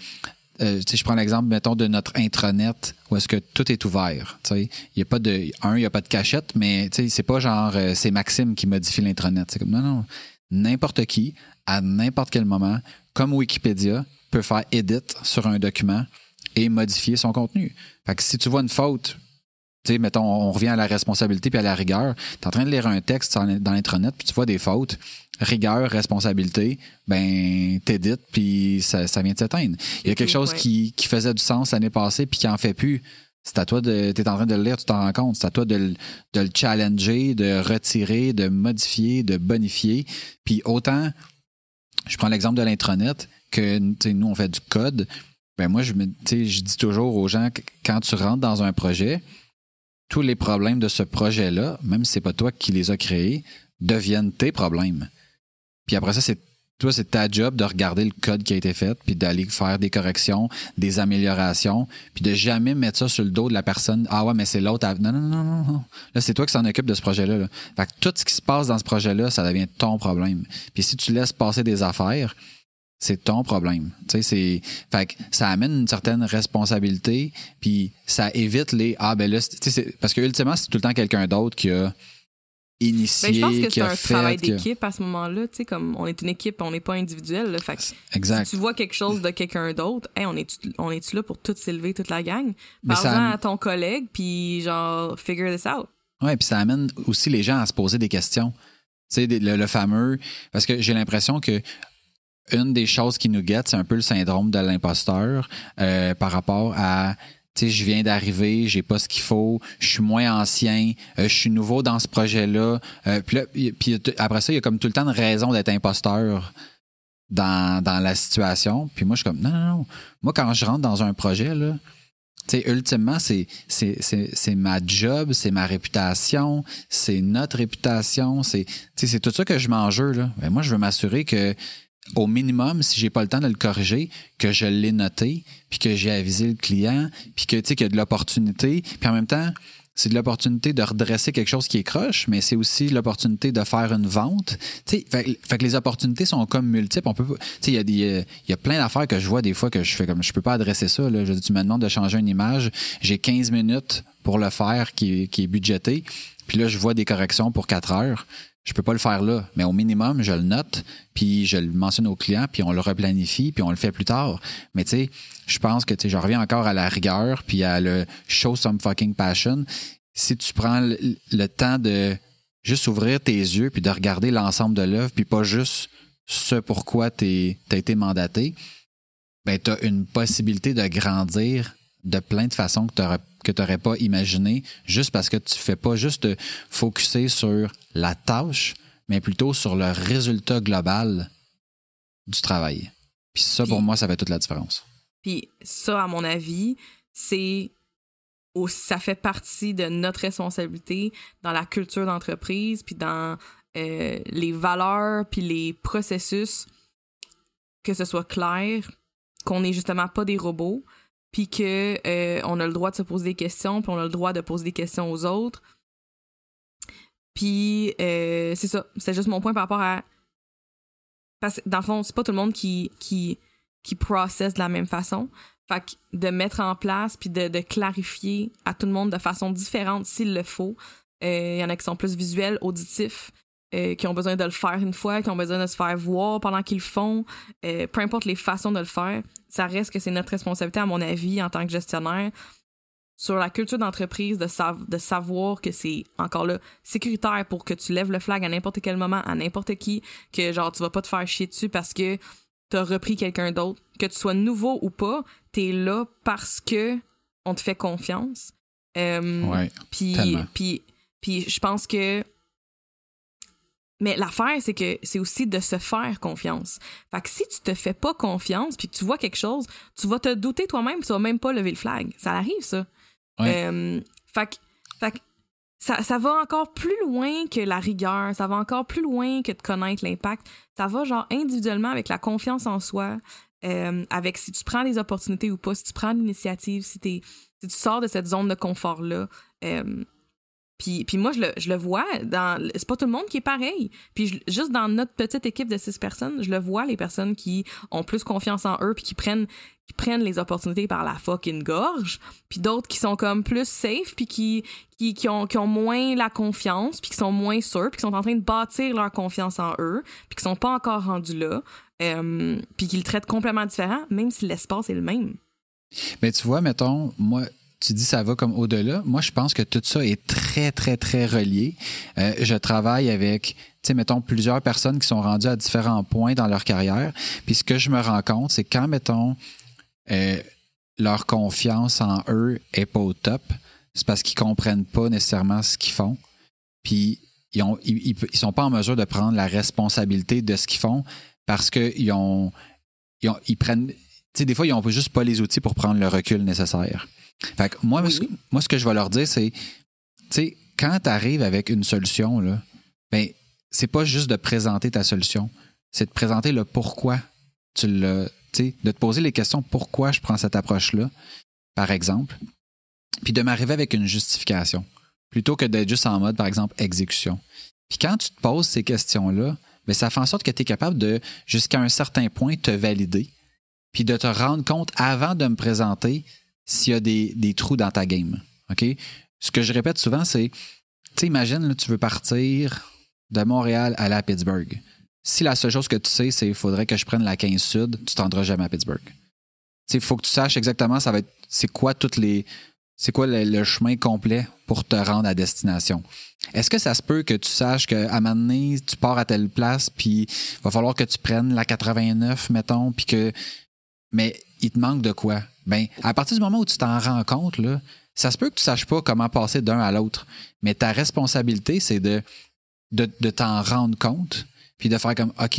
Speaker 2: euh, je prends l'exemple, mettons, de notre intranet où est-ce que tout est ouvert. Il y a pas de, un, il n'y a pas de cachette, mais c'est pas genre, euh, c'est Maxime qui modifie l'intranet. C'est comme, non, non, n'importe qui, à n'importe quel moment, comme Wikipédia, peut faire edit sur un document et modifier son contenu. Fait que si tu vois une faute, tu sais, mettons, on revient à la responsabilité puis à la rigueur. Tu es en train de lire un texte dans l'intranet puis tu vois des fautes. Rigueur, responsabilité, ben, t'édites puis ça, ça vient de s'éteindre. Il y a quelque chose
Speaker 1: Ouais.
Speaker 2: qui, qui faisait du sens l'année passée puis qui en fait plus. C'est à toi de. Tu es en train de le lire, tu t'en rends compte. C'est à toi de, le- de le challenger, de retirer, de modifier, de bonifier. Puis autant, je prends l'exemple de l'intranet, que nous, on fait du code. Ben moi, je, me, je dis toujours aux gens que quand tu rentres dans un projet, tous les problèmes de ce projet-là, même si c'est pas toi qui les as créés, deviennent tes problèmes. Puis après ça, c'est Toi, c'est ta job de regarder le code qui a été fait, puis d'aller faire des corrections, des améliorations, puis de jamais mettre ça sur le dos de la personne. Ah ouais, mais c'est l'autre. Non, non, non, non, non. Là, c'est toi qui s'en occupe de ce projet-là. Là. Fait que tout ce qui se passe dans ce projet-là, ça devient ton problème. Puis si tu laisses passer des affaires, c'est ton problème. Tu sais, c'est, fait que ça amène une certaine responsabilité, puis ça évite les ah ben là, tu sais, parce que ultimement c'est tout le temps quelqu'un d'autre qui a initié,
Speaker 1: Ben, je pense que c'est
Speaker 2: a
Speaker 1: un
Speaker 2: fait,
Speaker 1: travail d'équipe à ce moment-là. Tu sais, comme on est une équipe, on n'est pas individuel. là. Fait
Speaker 2: Exact.
Speaker 1: si tu vois quelque chose de quelqu'un d'autre, hey, on est on est là pour tout s'élever, toute la gang?
Speaker 2: Ça-
Speaker 1: Parle-en à ton collègue, puis genre figure this out.
Speaker 2: Ouais, puis ça amène aussi les gens à se poser des questions. Tu sais, le fameux. Parce que j'ai l'impression que une des choses qui nous guette, c'est un peu le syndrome de l'imposteur euh, par rapport à. Tu sais, je viens d'arriver, j'ai pas ce qu'il faut, je suis moins ancien, euh, je suis nouveau dans ce projet-là. Euh, puis, là, après ça, il y a comme tout le temps une raison d'être imposteur dans, dans la situation. Puis moi, je suis comme, non, non, non. Moi, quand je rentre dans un projet, là, tu sais, ultimement, c'est, c'est, c'est, c'est ma job, c'est ma réputation, c'est notre réputation, c'est, c'est tout ça que je m'en jeu, là. Ben, moi, je veux m'assurer que, au minimum, si j'ai pas le temps de le corriger, que je l'ai noté, puis que j'ai avisé le client, puis que, tu sais, qu'il y a de l'opportunité, puis en même temps, c'est de l'opportunité de redresser quelque chose qui est croche, mais c'est aussi l'opportunité de faire une vente. Fait, fait que les opportunités sont comme multiples. On peut, il y a des, y a plein d'affaires que je vois des fois que je fais comme, je peux pas adresser ça. Là. Je, tu me demandes de changer une image, j'ai 15 minutes pour le faire qui, qui est budgété, puis là je vois des corrections pour 4 heures. Je peux pas le faire là, mais au minimum, je le note, puis je le mentionne au client, puis on le replanifie, puis on le fait plus tard. Mais tu sais, je pense que tu sais, je reviens encore à la rigueur, puis à le show some fucking passion. Si tu prends le, temps de juste ouvrir tes yeux, puis de regarder l'ensemble de l'œuvre, puis pas juste ce pourquoi tu as été mandaté, ben tu as une possibilité de grandir de plein de façons que tu n'aurais pas imaginé, juste parce que tu fais pas juste te focuser sur la tâche, mais plutôt sur le résultat global du travail. Puis ça, pour
Speaker 1: Puis-
Speaker 2: moi, ça fait toute la différence.
Speaker 1: Puis ça, à mon avis, c'est ça fait partie de notre responsabilité dans la culture d'entreprise, puis dans euh, les valeurs, puis les processus, que ce soit clair, qu'on n'est justement pas des robots, puis que euh, on a le droit de se poser des questions, puis on a le droit de poser des questions aux autres. Puis euh, c'est ça, c'est juste mon point par rapport à parce que dans le fond, c'est pas tout le monde qui qui qui processe de la même façon. Fait que de mettre en place puis de, de clarifier à tout le monde de façon différente s'il le faut. Euh, Il y en a qui sont plus visuels, auditifs, euh, qui ont besoin de le faire une fois, qui ont besoin de se faire voir pendant qu'ils le font. Euh, peu importe les façons de le faire, ça reste que c'est notre responsabilité, à mon avis, en tant que gestionnaire, sur la culture d'entreprise, de, sav- de savoir que c'est encore là sécuritaire pour que tu lèves le flag à n'importe quel moment, à n'importe qui, que genre tu vas pas te faire chier dessus parce que t'as repris quelqu'un d'autre, que tu sois nouveau ou pas, t'es là parce que on te fait confiance. Euh,
Speaker 2: Ouais,
Speaker 1: puis,
Speaker 2: tellement.
Speaker 1: puis, puis je pense que. Mais l'affaire, c'est que c'est aussi de se faire confiance. Fait que si tu te fais pas confiance puis que tu vois quelque chose, tu vas te douter toi-même, tu vas même pas lever le flag. Ça arrive, ça. Euh, fait fait ça, ça va encore plus loin que la rigueur, ça va encore plus loin que de connaître l'impact. Ça va genre individuellement avec la confiance en soi, euh, avec si tu prends des opportunités ou pas, si tu prends l'initiative, si, si tu sors de cette zone de confort-là. Euh, puis, puis moi, je le, je le vois, dans c'est pas tout le monde qui est pareil. Puis juste dans notre petite équipe de six personnes, je le vois, les personnes qui ont plus confiance en eux puis qui prennent, qui prennent les opportunités par la fucking gorge. Puis d'autres qui sont comme plus safe puis qui, qui, qui, ont, qui ont moins la confiance puis qui sont moins sûrs puis qui sont en train de bâtir leur confiance en eux puis qui sont pas encore rendus là. Euh, puis qui le traitent complètement différent, même si l'espace est le même.
Speaker 2: Mais tu vois, mettons, moi, tu dis ça va comme au-delà. Moi, je pense que tout ça est très, très, très relié. Euh, je travaille avec, tu sais, mettons, plusieurs personnes qui sont rendues à différents points dans leur carrière. Puis ce que je me rends compte, c'est quand, mettons, euh, leur confiance en eux est pas au top, c'est parce qu'ils comprennent pas nécessairement ce qu'ils font. Puis ils, ont, ils, ils- sont pas en mesure de prendre la responsabilité de ce qu'ils font parce qu'ils ont, ils ont- ils prennent tu sais, des fois, ils n'ont juste pas les outils pour prendre le recul nécessaire. Fait que moi,
Speaker 1: Oui.
Speaker 2: ce, moi, ce que je vais leur dire, c'est, tu sais, quand tu arrives avec une solution, là, ben, c'est pas juste de présenter ta solution. c'est de présenter le pourquoi tu le, tu sais, de te poser les questions pourquoi je prends cette approche-là, par exemple, puis de m'arriver avec une justification, plutôt que d'être juste en mode, par exemple, exécution. Puis quand tu te poses ces questions-là, mais ça fait en sorte que tu es capable de, jusqu'à un certain point, te valider, puis de te rendre compte avant de me présenter s'il y a des, trous dans ta game. OK? Ce que je répète souvent, c'est, tu imagine, tu veux partir de Montréal à Pittsburgh. Si la seule chose que tu sais, c'est qu'il faudrait que je prenne la 15 Sud, tu t'endras jamais à Pittsburgh. Il faut que tu saches exactement ça va être c'est quoi toutes les c'est quoi le, chemin complet pour te rendre à destination. Est-ce que ça se peut que tu saches qu'à un moment tu pars à telle place, puis il va falloir que tu prennes la 89, mettons, puis que. Mais il te manque de quoi? Ben, à partir du moment où tu t'en rends compte, là, ça se peut que tu saches pas comment passer d'un à l'autre. Mais ta responsabilité, c'est de, de, de t'en rendre compte, puis de faire comme OK,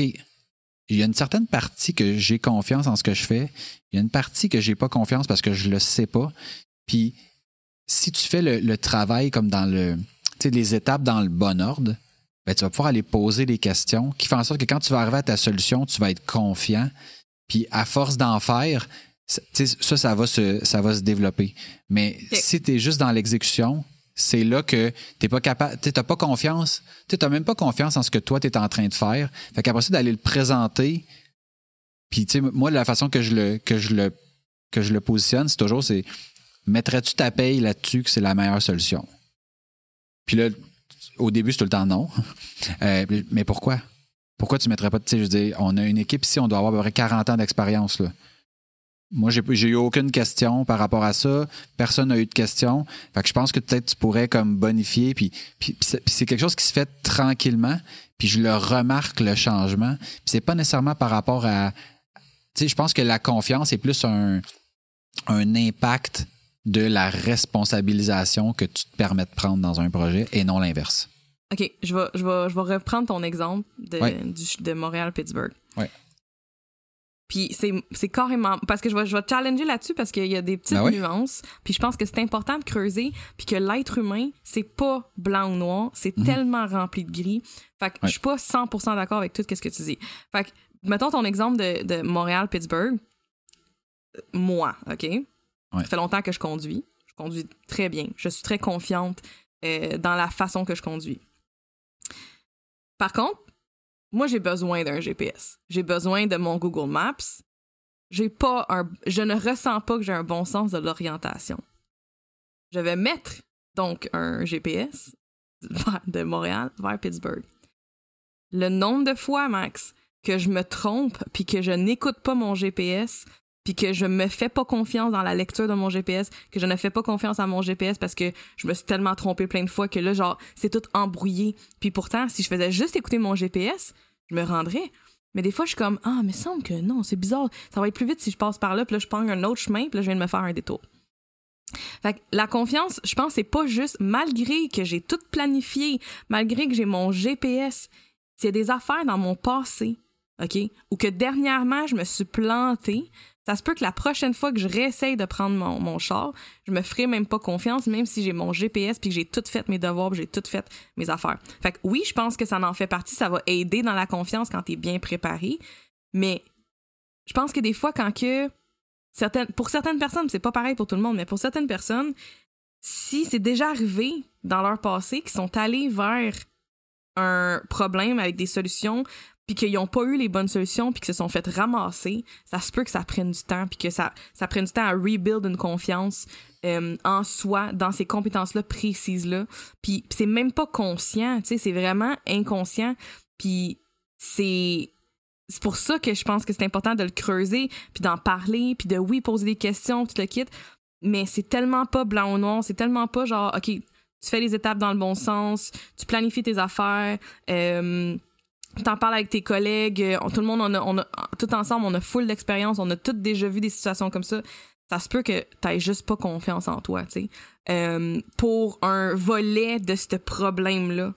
Speaker 2: il y a une certaine partie que j'ai confiance en ce que je fais, il y a une partie que j'ai pas confiance parce que je le sais pas. Puis si tu fais le, travail comme dans le, les étapes dans le bon ordre, ben, tu vas pouvoir aller poser des questions qui font en sorte que quand tu vas arriver à ta solution, tu vas être confiant. Puis à force d'en faire, ça, ça va se, ça va se développer. Mais si tu es juste dans l'exécution, c'est là que t'es pas capable, t'as pas confiance, tu n'as même pas confiance en ce que toi tu es en train de faire. Fait qu'après ça d'aller le présenter, puis tu sais moi la façon que je le que je le que je le positionne, c'est toujours c'est mettrais-tu ta paye là-dessus que c'est la meilleure solution. Puis là au début c'est tout le temps non. Euh, mais pourquoi? Pourquoi tu mettrais pas tu sais je on a une équipe ici, on doit avoir à peu près 40 ans d'expérience. Moi, j'ai, eu aucune question par rapport à ça. Personne n'a eu de question. Fait que je pense que peut-être tu pourrais comme bonifier. Puis, c'est, quelque chose qui se fait tranquillement. Puis je le remarque, le changement. Puis c'est pas nécessairement par rapport à... Tu sais, je pense que la confiance est plus un impact de la responsabilisation que tu te permets de prendre dans un projet et non l'inverse.
Speaker 1: OK, je vais, je vais, je vais reprendre ton exemple de, de Montréal-Pittsburgh.
Speaker 2: Ouais.
Speaker 1: Puis c'est carrément parce que je vais je vais te challenger là-dessus parce qu'il y a des petites ben nuances. Puis je pense que c'est important de creuser puis que l'être humain c'est pas blanc ou noir, c'est mhm. tellement rempli de gris. Fait que je suis pas 100% d'accord avec tout ce que tu dis. Fait que mettons ton exemple de, de Montréal Pittsburgh. Moi, OK? Ça fait longtemps que je conduis. Je conduis très bien. Je suis très confiante euh, dans la façon que je conduis. Par contre, moi, j'ai besoin d'un GPS. J'ai besoin de mon Google Maps. Je ne ressens pas que j'ai un bon sens de l'orientation. Je vais mettre donc un GPS de Montréal vers Pittsburgh. Le nombre de fois, Max, que je me trompe puis que je n'écoute pas mon GPS puis que je me fais pas confiance dans la lecture de mon GPS, que je ne fais pas confiance à mon GPS parce que je me suis tellement trompé plein de fois que là, genre, c'est tout embrouillé. Puis pourtant, si je faisais juste écouter mon GPS, je me rendrais. Mais des fois, je suis comme, ah, mais semble que non, c'est bizarre. Ça va être plus vite si je passe par là, puis là, je prends un autre chemin, puis là, je viens de me faire un détour. Fait que la confiance, je pense, c'est pas juste, malgré que j'ai tout planifié, malgré que j'ai mon GPS, c'est des affaires dans mon passé, OK? Ou que dernièrement, je me suis plantée, ça se peut que la prochaine fois que je réessaye de prendre mon, mon char, je me ferai même pas confiance, même si j'ai mon GPS puis que j'ai tout fait mes devoirs, j'ai tout fait mes affaires. Fait que oui, je pense que ça en fait partie, ça va aider dans la confiance quand tu es bien préparé, mais je pense que des fois quand que certaines pour certaines personnes, c'est pas pareil pour tout le monde, mais pour certaines personnes, si c'est déjà arrivé dans leur passé qu'ils sont allés vers un problème avec des solutions puis qu'ils n'ont pas eu les bonnes solutions, puis qu'ils se sont fait ramasser, ça se peut que ça prenne du temps, puis que ça, ça prenne du temps à rebuild une confiance euh, en soi, dans ces compétences-là précises-là. Puis c'est même pas conscient, tu sais, c'est vraiment inconscient. Puis c'est c'est pour ça que je pense que c'est important de le creuser, puis d'en parler, puis de oui poser des questions, tout le kit. Mais c'est tellement pas blanc ou noir, c'est tellement pas genre ok, tu fais les étapes dans le bon sens, tu planifies tes affaires. Euh, t'en parles avec tes collègues, euh, tout le monde, on a, on a, tout ensemble, on a full d'expérience, on a toutes déjà vu des situations comme ça. Ça se peut que t'aies juste pas confiance en toi, tu sais, euh, pour un volet de ce problème-là.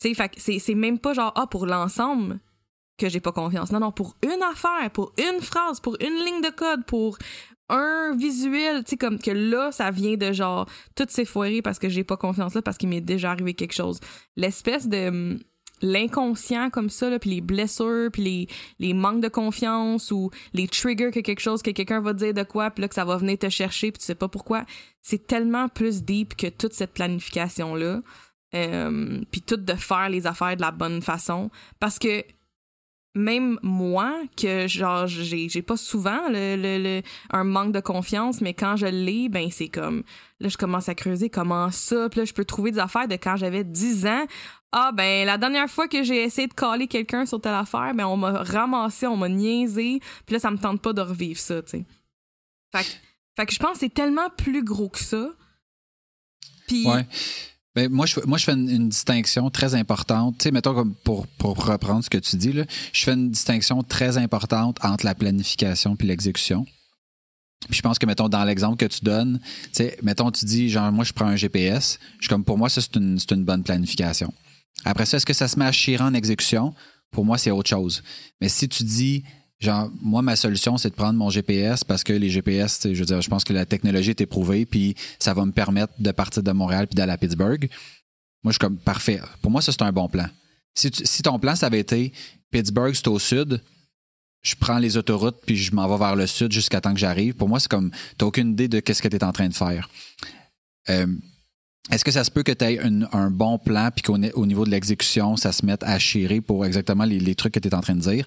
Speaker 1: Tu sais, c'est, c'est même pas genre, ah, pour l'ensemble que j'ai pas confiance. Non, non, pour une affaire, pour une phrase, pour une ligne de code, pour un visuel, tu sais, comme que là, ça vient de genre, toutes ces foirées parce que j'ai pas confiance là, parce qu'il m'est déjà arrivé quelque chose. L'espèce de l'inconscient comme ça, là, puis les blessures, puis les, manques de confiance ou les triggers que quelque chose, que quelqu'un va dire de quoi, puis là que ça va venir te chercher, puis tu sais pas pourquoi, c'est tellement plus deep que toute cette planification-là. Euh, puis tout de faire les affaires de la bonne façon. Parce que même moi, que genre, j'ai, j'ai pas souvent un manque de confiance, mais quand je l'ai, ben c'est comme, là, je commence à creuser comment ça, puis là, je peux trouver des affaires de quand j'avais 10 ans. Ah, ben, la dernière fois que j'ai essayé de caler quelqu'un sur telle affaire, ben, on m'a ramassé, on m'a niaisé, puis là, ça me tente pas de revivre ça, tu sais. Fait, que je pense que c'est tellement plus gros que ça. Puis,
Speaker 2: Ouais. Ben, moi, je, moi, je fais une, distinction très importante. Tu sais, mettons, comme pour, pour reprendre ce que tu dis, là, je fais une distinction très importante entre la planification puis l'exécution. Puis je pense que, mettons, dans l'exemple que tu donnes, tu sais, mettons, tu dis, genre, moi, je prends un GPS. Je comme, pour moi, ça, c'est c'est une bonne planification. Après ça, est-ce que ça se met à chier en exécution? Pour moi, c'est autre chose. Mais si tu dis, genre, moi, ma solution, c'est de prendre mon GPS parce que les GPS, tu je veux dire, je pense que la technologie est éprouvée, puis ça va me permettre de partir de Montréal puis d'aller à Pittsburgh. Moi, je suis comme, parfait. Pour moi, ça, c'est un bon plan. Si, tu- ton plan, ça avait été Pittsburgh, c'est au sud, je prends les autoroutes puis je m'en vais vers le sud jusqu'à temps que j'arrive. Pour moi, c'est comme, t'as aucune idée de qu'est-ce que tu es en train de faire. Euh, est-ce que ça se peut que tu aies une- un bon plan puis qu'au ni- au niveau de l'exécution, ça se mette à chirer pour exactement les, les trucs que tu es en train de dire?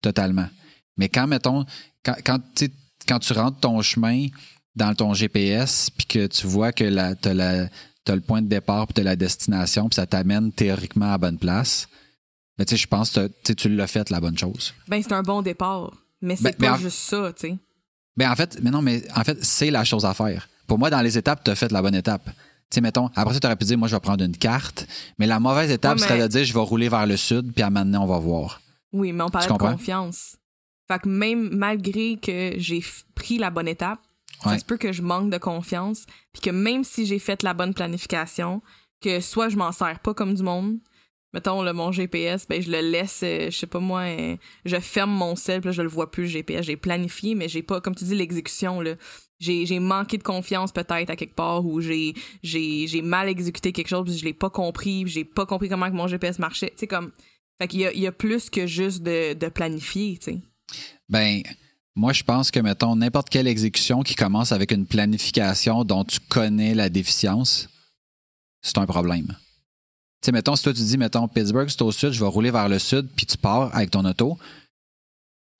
Speaker 2: Totalement. Mais quand, mettons, quand, quand, tu sais, quand tu rentres ton chemin dans ton GPS puis que tu vois que tu as, le point de départ puis tu la destination puis ça t'amène théoriquement à la bonne place, sais, je pense que tu l'as fait la bonne chose.
Speaker 1: ben, c'est un bon départ. Mais c'est
Speaker 2: Ben,
Speaker 1: pas juste ça, tu sais.
Speaker 2: Ben en fait, mais non, mais en fait, c'est la chose à faire. Pour moi, dans les étapes, tu as fait la bonne étape. Tu sais, mettons, après ça, tu aurais pu dire, moi, je vais prendre une carte, mais la mauvaise étape
Speaker 1: Ouais, mais-
Speaker 2: serait de dire, je vais rouler vers le sud, puis à maintenant, on va voir.
Speaker 1: Oui, mais on parlait de confiance. Fait que même malgré que j'ai pris la bonne étape,
Speaker 2: Ouais.
Speaker 1: ça se peut que je manque de confiance, puis que même si j'ai fait la bonne planification, que soit je m'en sers pas comme du monde, mettons le mon GPS, ben je le laisse, euh, je sais pas moi, euh, je ferme mon sel, puis là, je le vois plus le GPS, j'ai planifié, mais j'ai pas, comme tu dis, l'exécution là. J'ai, manqué de confiance peut-être à quelque part ou j'ai, mal exécuté quelque chose puis je l'ai pas compris j'ai pas compris comment mon GPS marchait. Comme. Fait qu'il y a, il y a plus que juste de, de planifier, tu.
Speaker 2: Ben, moi, je pense que, mettons, n'importe quelle exécution qui commence avec une planification dont tu connais la déficience, c'est un problème. Tu sais, mettons, si toi, tu dis, mettons, Pittsburgh, c'est au sud, je vais rouler vers le sud, puis tu pars avec ton auto.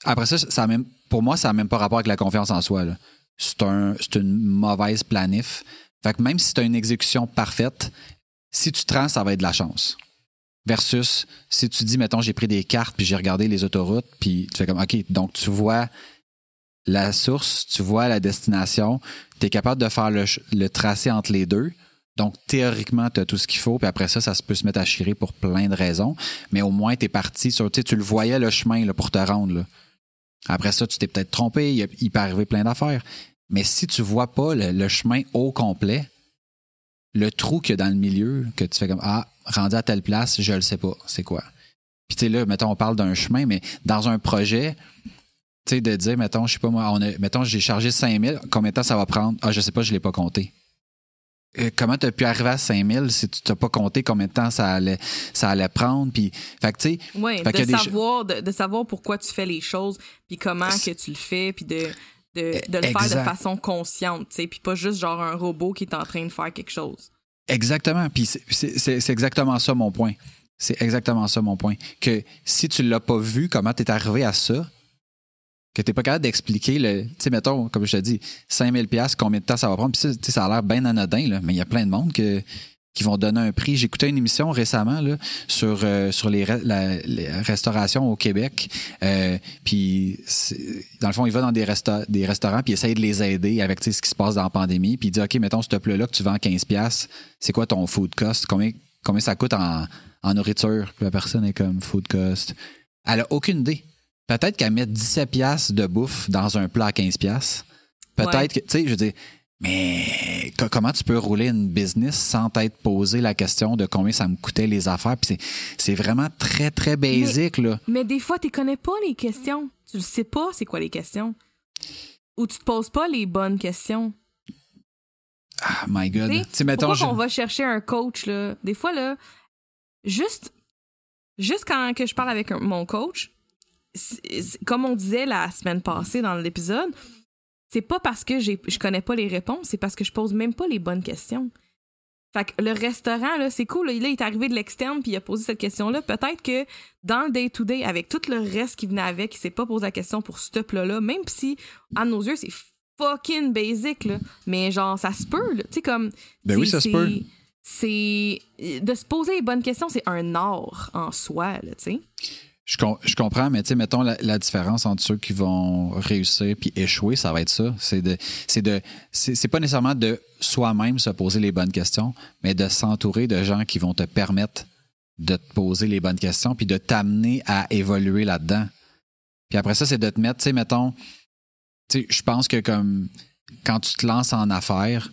Speaker 2: Après ça, ça a même, pour moi, ça n'a même pas rapport avec la confiance en soi. C'est un, une mauvaise planif. Fait que même si tu as une exécution parfaite, si tu te rends, ça va être de la chance. Versus si tu dis, mettons, j'ai pris des cartes puis j'ai regardé les autoroutes, puis tu fais comme, OK, donc tu vois la source, tu vois la destination, tu es capable de faire le, tracé entre les deux. Donc, théoriquement, tu as tout ce qu'il faut, puis après ça, ça se peut se mettre à chirer pour plein de raisons. Mais au moins, tu es parti sur, tu le voyais le chemin pour te rendre. Après ça, tu t'es peut-être trompé, il, peut arriver plein d'affaires. Mais si tu vois pas le, chemin au complet, le trou qu'il y a dans le milieu, que tu fais comme Ah, rendu à telle place, je le sais pas, c'est quoi? Puis tu sais, là, mettons, on parle d'un chemin, mais dans un projet, tu sais, de dire, mettons, je sais pas moi, on mettons, j'ai chargé 5000, combien de temps ça va prendre? Ah, je sais pas, je l'ai pas compté. Euh, comment tu as pu arriver à 5000 si tu t'as pas compté combien de temps ça allait, ça allait prendre? Puis, fait que, tu sais,
Speaker 1: de savoir, de, de savoir pourquoi tu fais les choses, puis comment que tu le fais, puis de, de, de le faire de façon consciente, tu sais, puis pas juste genre un robot qui est en train de faire quelque chose.
Speaker 2: Exactement. Puis c'est- c'est c'est- c'est exactement ça mon point. C'est exactement ça mon point. Que si tu l'as pas vu, comment tu es arrivé à ça, que tu pas capable d'expliquer le. Tu sais, mettons, comme je te dis, 5000 pièces combien de temps ça va prendre? Puis ça, ça a l'air bien anodin, là, mais il y a plein de monde que, qui vont donner un prix. J'écoutais une émission récemment là, sur, euh, sur les, la- les restaurations au Québec. Euh, puis, dans le fond, il va dans des, des restaurants puis essaye de les aider avec ce qui se passe dans la pandémie. Puis il dit OK, mettons, ce plat-là que tu vends 15$, piastres, c'est quoi ton food cost? Combien, combien ça coûte en, en nourriture? Puis la personne est comme food cost. Elle a aucune idée. Peut-être qu'elle met 17$ piastres de bouffe dans un plat à 15$. piastres. Peut-être
Speaker 1: Ouais.
Speaker 2: que, tu sais, je veux dire, mais co- comment tu peux rouler une business sans t'être posé la question de combien ça me coûtait les affaires? Puis c'est, c'est vraiment très, très basique, là.
Speaker 1: Mais des fois, tu connais pas les questions. Tu le sais pas, c'est quoi les questions. Ou tu te poses pas les bonnes questions.
Speaker 2: Ah, my God.
Speaker 1: Tu sais,
Speaker 2: Tu sais, mettons,
Speaker 1: Pourquoi
Speaker 2: je-
Speaker 1: qu'on va chercher un coach, là? Des fois, là, juste juste quand que je parle avec un- mon coach, comme on disait la semaine passée dans l'épisode, c'est pas parce que je connais pas les réponses, c'est parce que je pose même pas les bonnes questions. Fait que le restaurant, là, c'est cool. Là, il est arrivé de l'externe puis il a posé cette question-là. Peut-être que dans le day-to-day, avec tout le reste qui venait avec, il s'est pas posé la question pour ce plat-là, même si, à nos yeux, c'est fucking basic, là. Mais genre, ça se peut, là. Tu sais, comme.
Speaker 2: Ben oui, ça se peut.
Speaker 1: C'est. De se poser les bonnes questions, c'est un art en soi, là, tu sais.
Speaker 2: Je, je comprends, mais tu sais, mettons la, différence entre ceux qui vont réussir puis échouer, ça va être ça. C'est de, c'est de, c'est pas nécessairement de soi-même se poser les bonnes questions, mais de s'entourer de gens qui vont te permettre de te poser les bonnes questions puis de t'amener à évoluer là-dedans. Puis après ça, c'est de te mettre, tu sais, mettons, tu sais, je pense que comme quand tu te lances en affaires,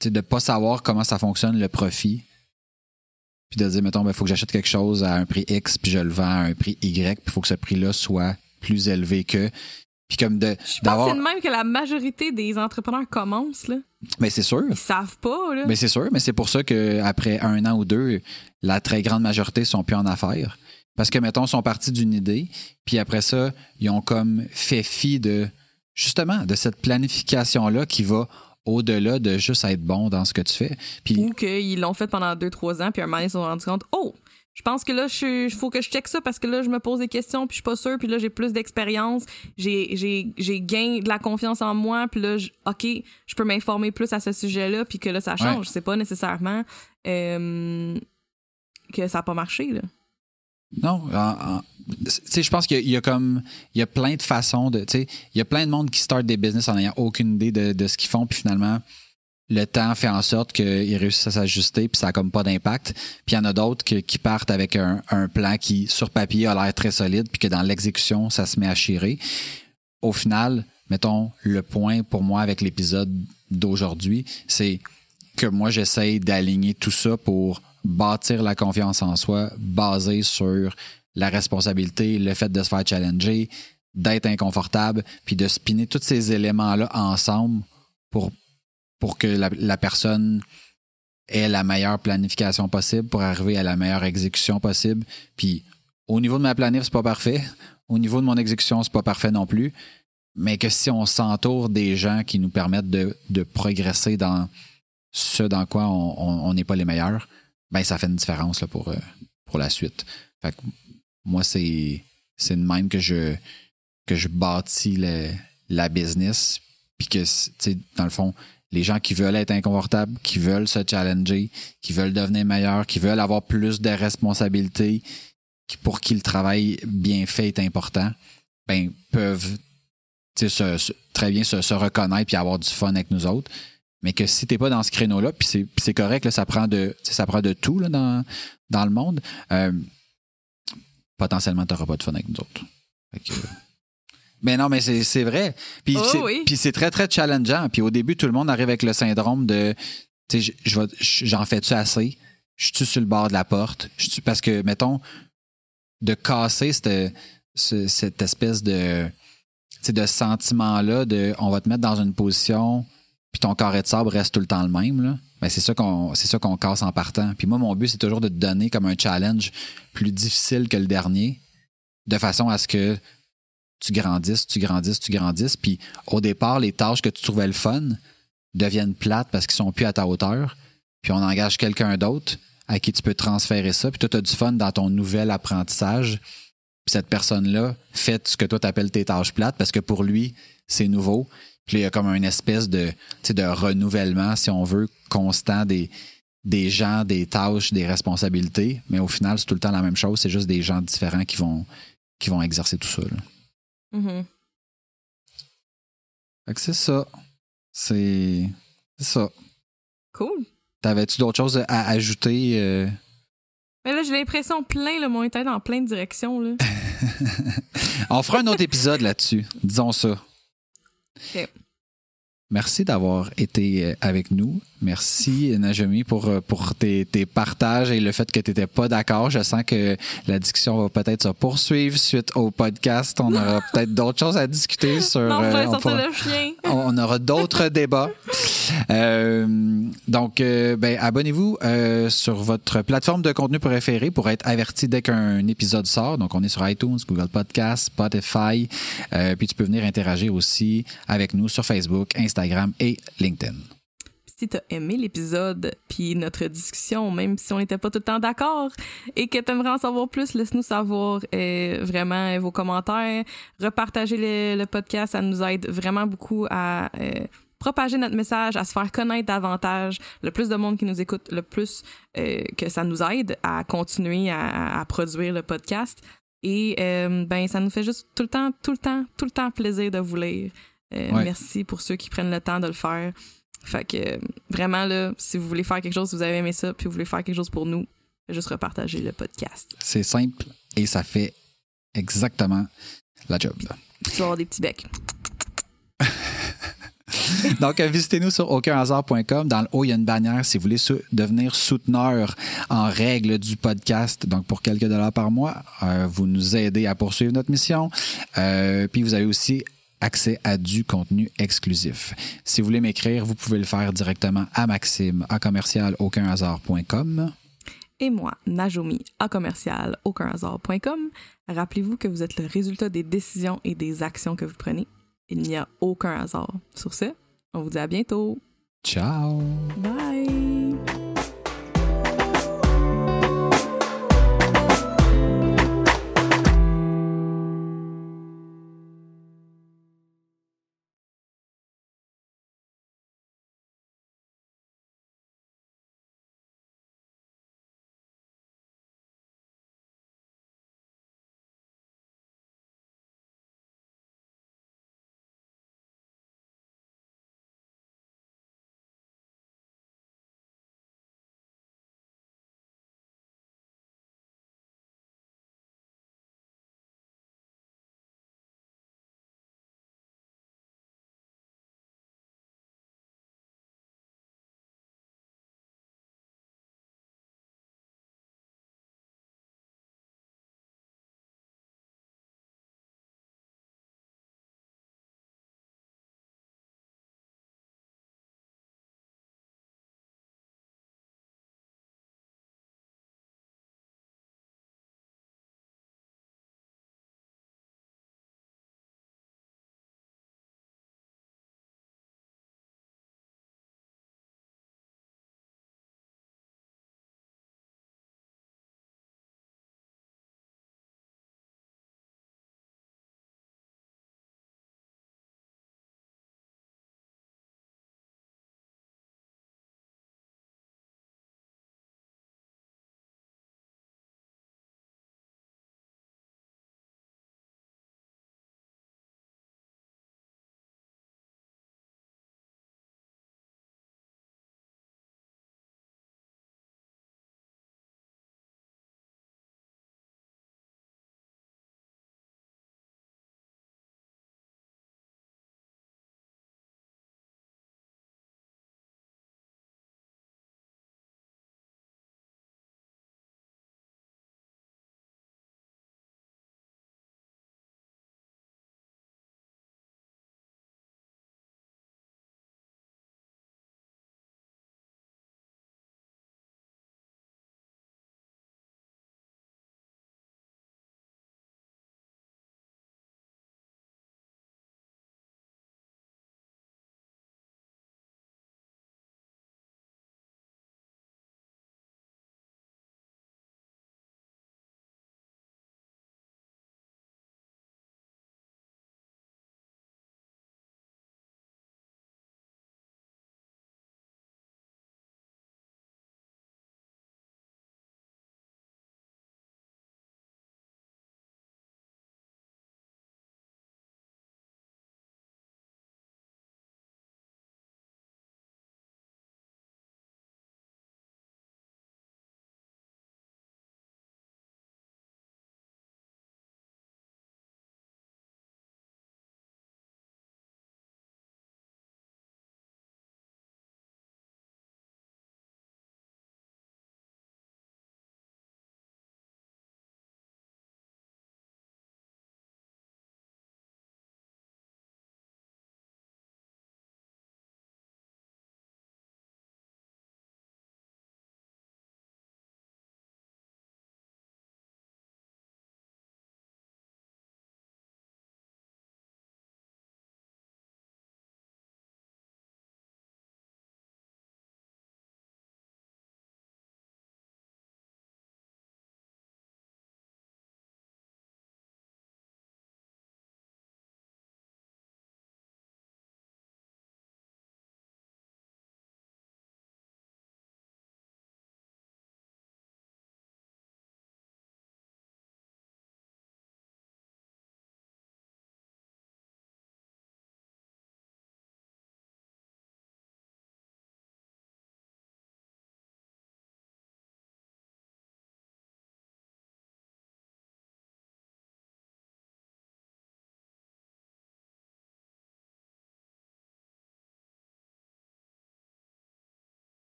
Speaker 2: tu sais, de pas savoir comment ça fonctionne le profit, puis de dire, mettons, il faut que j'achète quelque chose à un prix X, puis je le vends à un prix Y, puis il faut que ce prix-là soit plus élevé que. Puis comme de
Speaker 1: Je pense c'est de même que la majorité des entrepreneurs commencent, là.
Speaker 2: Mais c'est sûr.
Speaker 1: Ils savent pas, là.
Speaker 2: Mais c'est sûr, mais c'est pour ça qu'après un an ou deux, la très grande majorité sont plus en affaires. Parce que, mettons, ils sont partis d'une idée, puis après ça, ils ont comme fait fi de, justement, de cette planification-là qui va au-delà de juste être bon dans ce que tu fais. Puis,
Speaker 1: Ou qu'ils l'ont fait pendant 2-3 ans, puis un moment ils se sont rendus compte, oh, je pense que là, il faut que je check ça parce que là, je me pose des questions, puis je suis pas sûre, puis là, j'ai plus d'expérience, j'ai, j'ai, j'ai gain de la confiance en moi, puis là, je- OK, je peux m'informer plus à ce sujet-là, puis que là, ça change. C'est pas nécessairement euh, que ça a pas marché, là.
Speaker 2: Non, en- je pense qu'il y a- comme, il y a plein de façons de, tu sais, il y a plein de monde qui start des business en n'ayant aucune idée de, de ce qu'ils font, puis finalement, le temps fait en sorte qu'ils réussissent à s'ajuster, puis ça a comme pas d'impact. Puis il y en a d'autres qui partent avec un, un plan qui, sur papier, a l'air très solide, puis que dans l'exécution, ça se met à chirer. Au final, mettons, le point pour moi avec l'épisode d'aujourd'hui, c'est que moi, j'essaye d'aligner tout ça pour bâtir la confiance en soi basée sur la responsabilité, le fait de se faire challenger, d'être inconfortable, puis de spinner tous ces éléments-là ensemble pour, pour que la, la personne ait la meilleure planification possible pour arriver à la meilleure exécution possible. Puis au niveau de ma planif, c'est pas parfait. Au niveau de mon exécution, c'est pas parfait non plus. Mais que si on s'entoure des gens qui nous permettent de, de progresser dans ce dans quoi on n'est pas les meilleurs, ben ça fait une différence là, pour, euh, pour la suite. Moi, c'est de même que je que je bâtis le- la business. Puis que, tu sais, dans le fond, les gens qui veulent être inconfortables, qui veulent se challenger, qui veulent devenir meilleurs, qui veulent avoir plus de responsabilités, pour qui le travail bien fait est important, ben, peuvent très bien se, se reconnaître puis avoir du fun avec nous autres. Mais que si t'es pas dans ce créneau-là, puis c'est, correct, là, ça prend de, ça prend de tout là, dans, dans le monde, euh, potentiellement, t'auras pas de fun avec nous autres. Que- mais non, mais c'est, vrai. Puis,
Speaker 1: Oh
Speaker 2: c'est,
Speaker 1: oui.
Speaker 2: puis c'est très, très challengeant. Puis au début, tout le monde arrive avec le syndrome de, tu j'en fais-tu assez? Je suis sur le bord de la porte? Parce que, mettons, de casser cette, ce- cette espèce de, tu de sentiment-là de on va te mettre dans une position puis ton carré de sable reste tout le temps le même là. Ben, c'est ça qu'on c'est ça qu'on casse en partant. Puis moi mon but c'est toujours de te donner comme un challenge plus difficile que le dernier de façon à ce que tu grandisses, tu grandisses, tu grandisses puis au départ les tâches que tu trouvais le fun deviennent plates parce qu'ils sont plus à ta hauteur. Puis on engage quelqu'un d'autre à qui tu peux transférer ça puis toi tu as du fun dans ton nouvel apprentissage. Puis cette personne-là fait ce que toi t'appelles tes tâches plates parce que pour lui, c'est nouveau. Puis il y a comme une espèce de, de renouvellement, si on veut, constant des, des gens, des tâches, des responsabilités. Mais au final, c'est tout le temps la même chose. C'est juste des gens différents qui vont, qui vont exercer tout ça. là.
Speaker 1: Mhm.
Speaker 2: Fait que c'est ça. C'est ça.
Speaker 1: Cool.
Speaker 2: T'avais-tu d'autres choses à ajouter? euh?
Speaker 1: Mais là, j'ai l'impression plein, le mon tête dans plein de directions, là.
Speaker 2: On fera un autre épisode là-dessus. Disons ça.
Speaker 1: Ok.
Speaker 2: Merci d'avoir été euh, avec nous. Merci, Najami, pour, euh, pour tes, tes partages et le fait que tu n'étais pas d'accord. Je sens que la discussion va peut-être se poursuivre suite au podcast. On aura peut-être d'autres choses à discuter sur.
Speaker 1: Non,
Speaker 2: euh,
Speaker 1: on,
Speaker 2: pourra-
Speaker 1: le chien.
Speaker 2: on aura d'autres débats. Euh, donc, euh, ben, abonnez-vous sur votre plateforme de contenu préférée pour être averti dès qu'un épisode sort. Donc, on est sur iTunes, Google Podcasts, Spotify. Puis, tu peux venir interagir aussi avec nous sur Facebook, Instagram et LinkedIn.
Speaker 1: si tu as aimé l'épisode puis notre discussion, même si on n'était pas tout le temps d'accord et que tu aimerais en savoir plus, laisse-nous savoir euh, vraiment euh, vos commentaires. Repartagez le, podcast, ça nous aide vraiment beaucoup à euh, propager notre message, à se faire connaître davantage. Le plus de monde qui nous écoute, le plus que ça nous aide à continuer à, à produire le podcast. Et euh, ben ça nous fait juste tout le temps, tout le temps, tout le temps plaisir de vous lire. Euh,
Speaker 2: Ouais.
Speaker 1: Merci pour ceux qui prennent le temps de le faire. Fait que vraiment là, si vous voulez faire quelque chose, si vous avez aimé ça, puis vous voulez faire quelque chose pour nous, juste repartager le podcast.
Speaker 2: C'est simple et ça fait exactement la job.
Speaker 1: Tu vas avoir des petits becs.
Speaker 2: Donc, euh, visitez-nous sur aucunhasard.com. Dans le haut, il y a une bannière si vous voulez devenir souteneur en règle du podcast. Donc, pour quelques dollars par mois, euh, vous nous aidez à poursuivre notre mission. Euh, puis, vous avez aussi accès à du contenu exclusif. Si vous voulez m'écrire, vous pouvez le faire directement à Maxime, à commercial aucunhasard.com.
Speaker 1: Et moi, Najomi, à commercial, aucunhasard.com. Rappelez-vous que vous êtes le résultat des décisions et des actions que vous prenez. Il n'y a aucun hasard. Sur ce, on vous dit à bientôt.
Speaker 2: Ciao!
Speaker 1: Bye!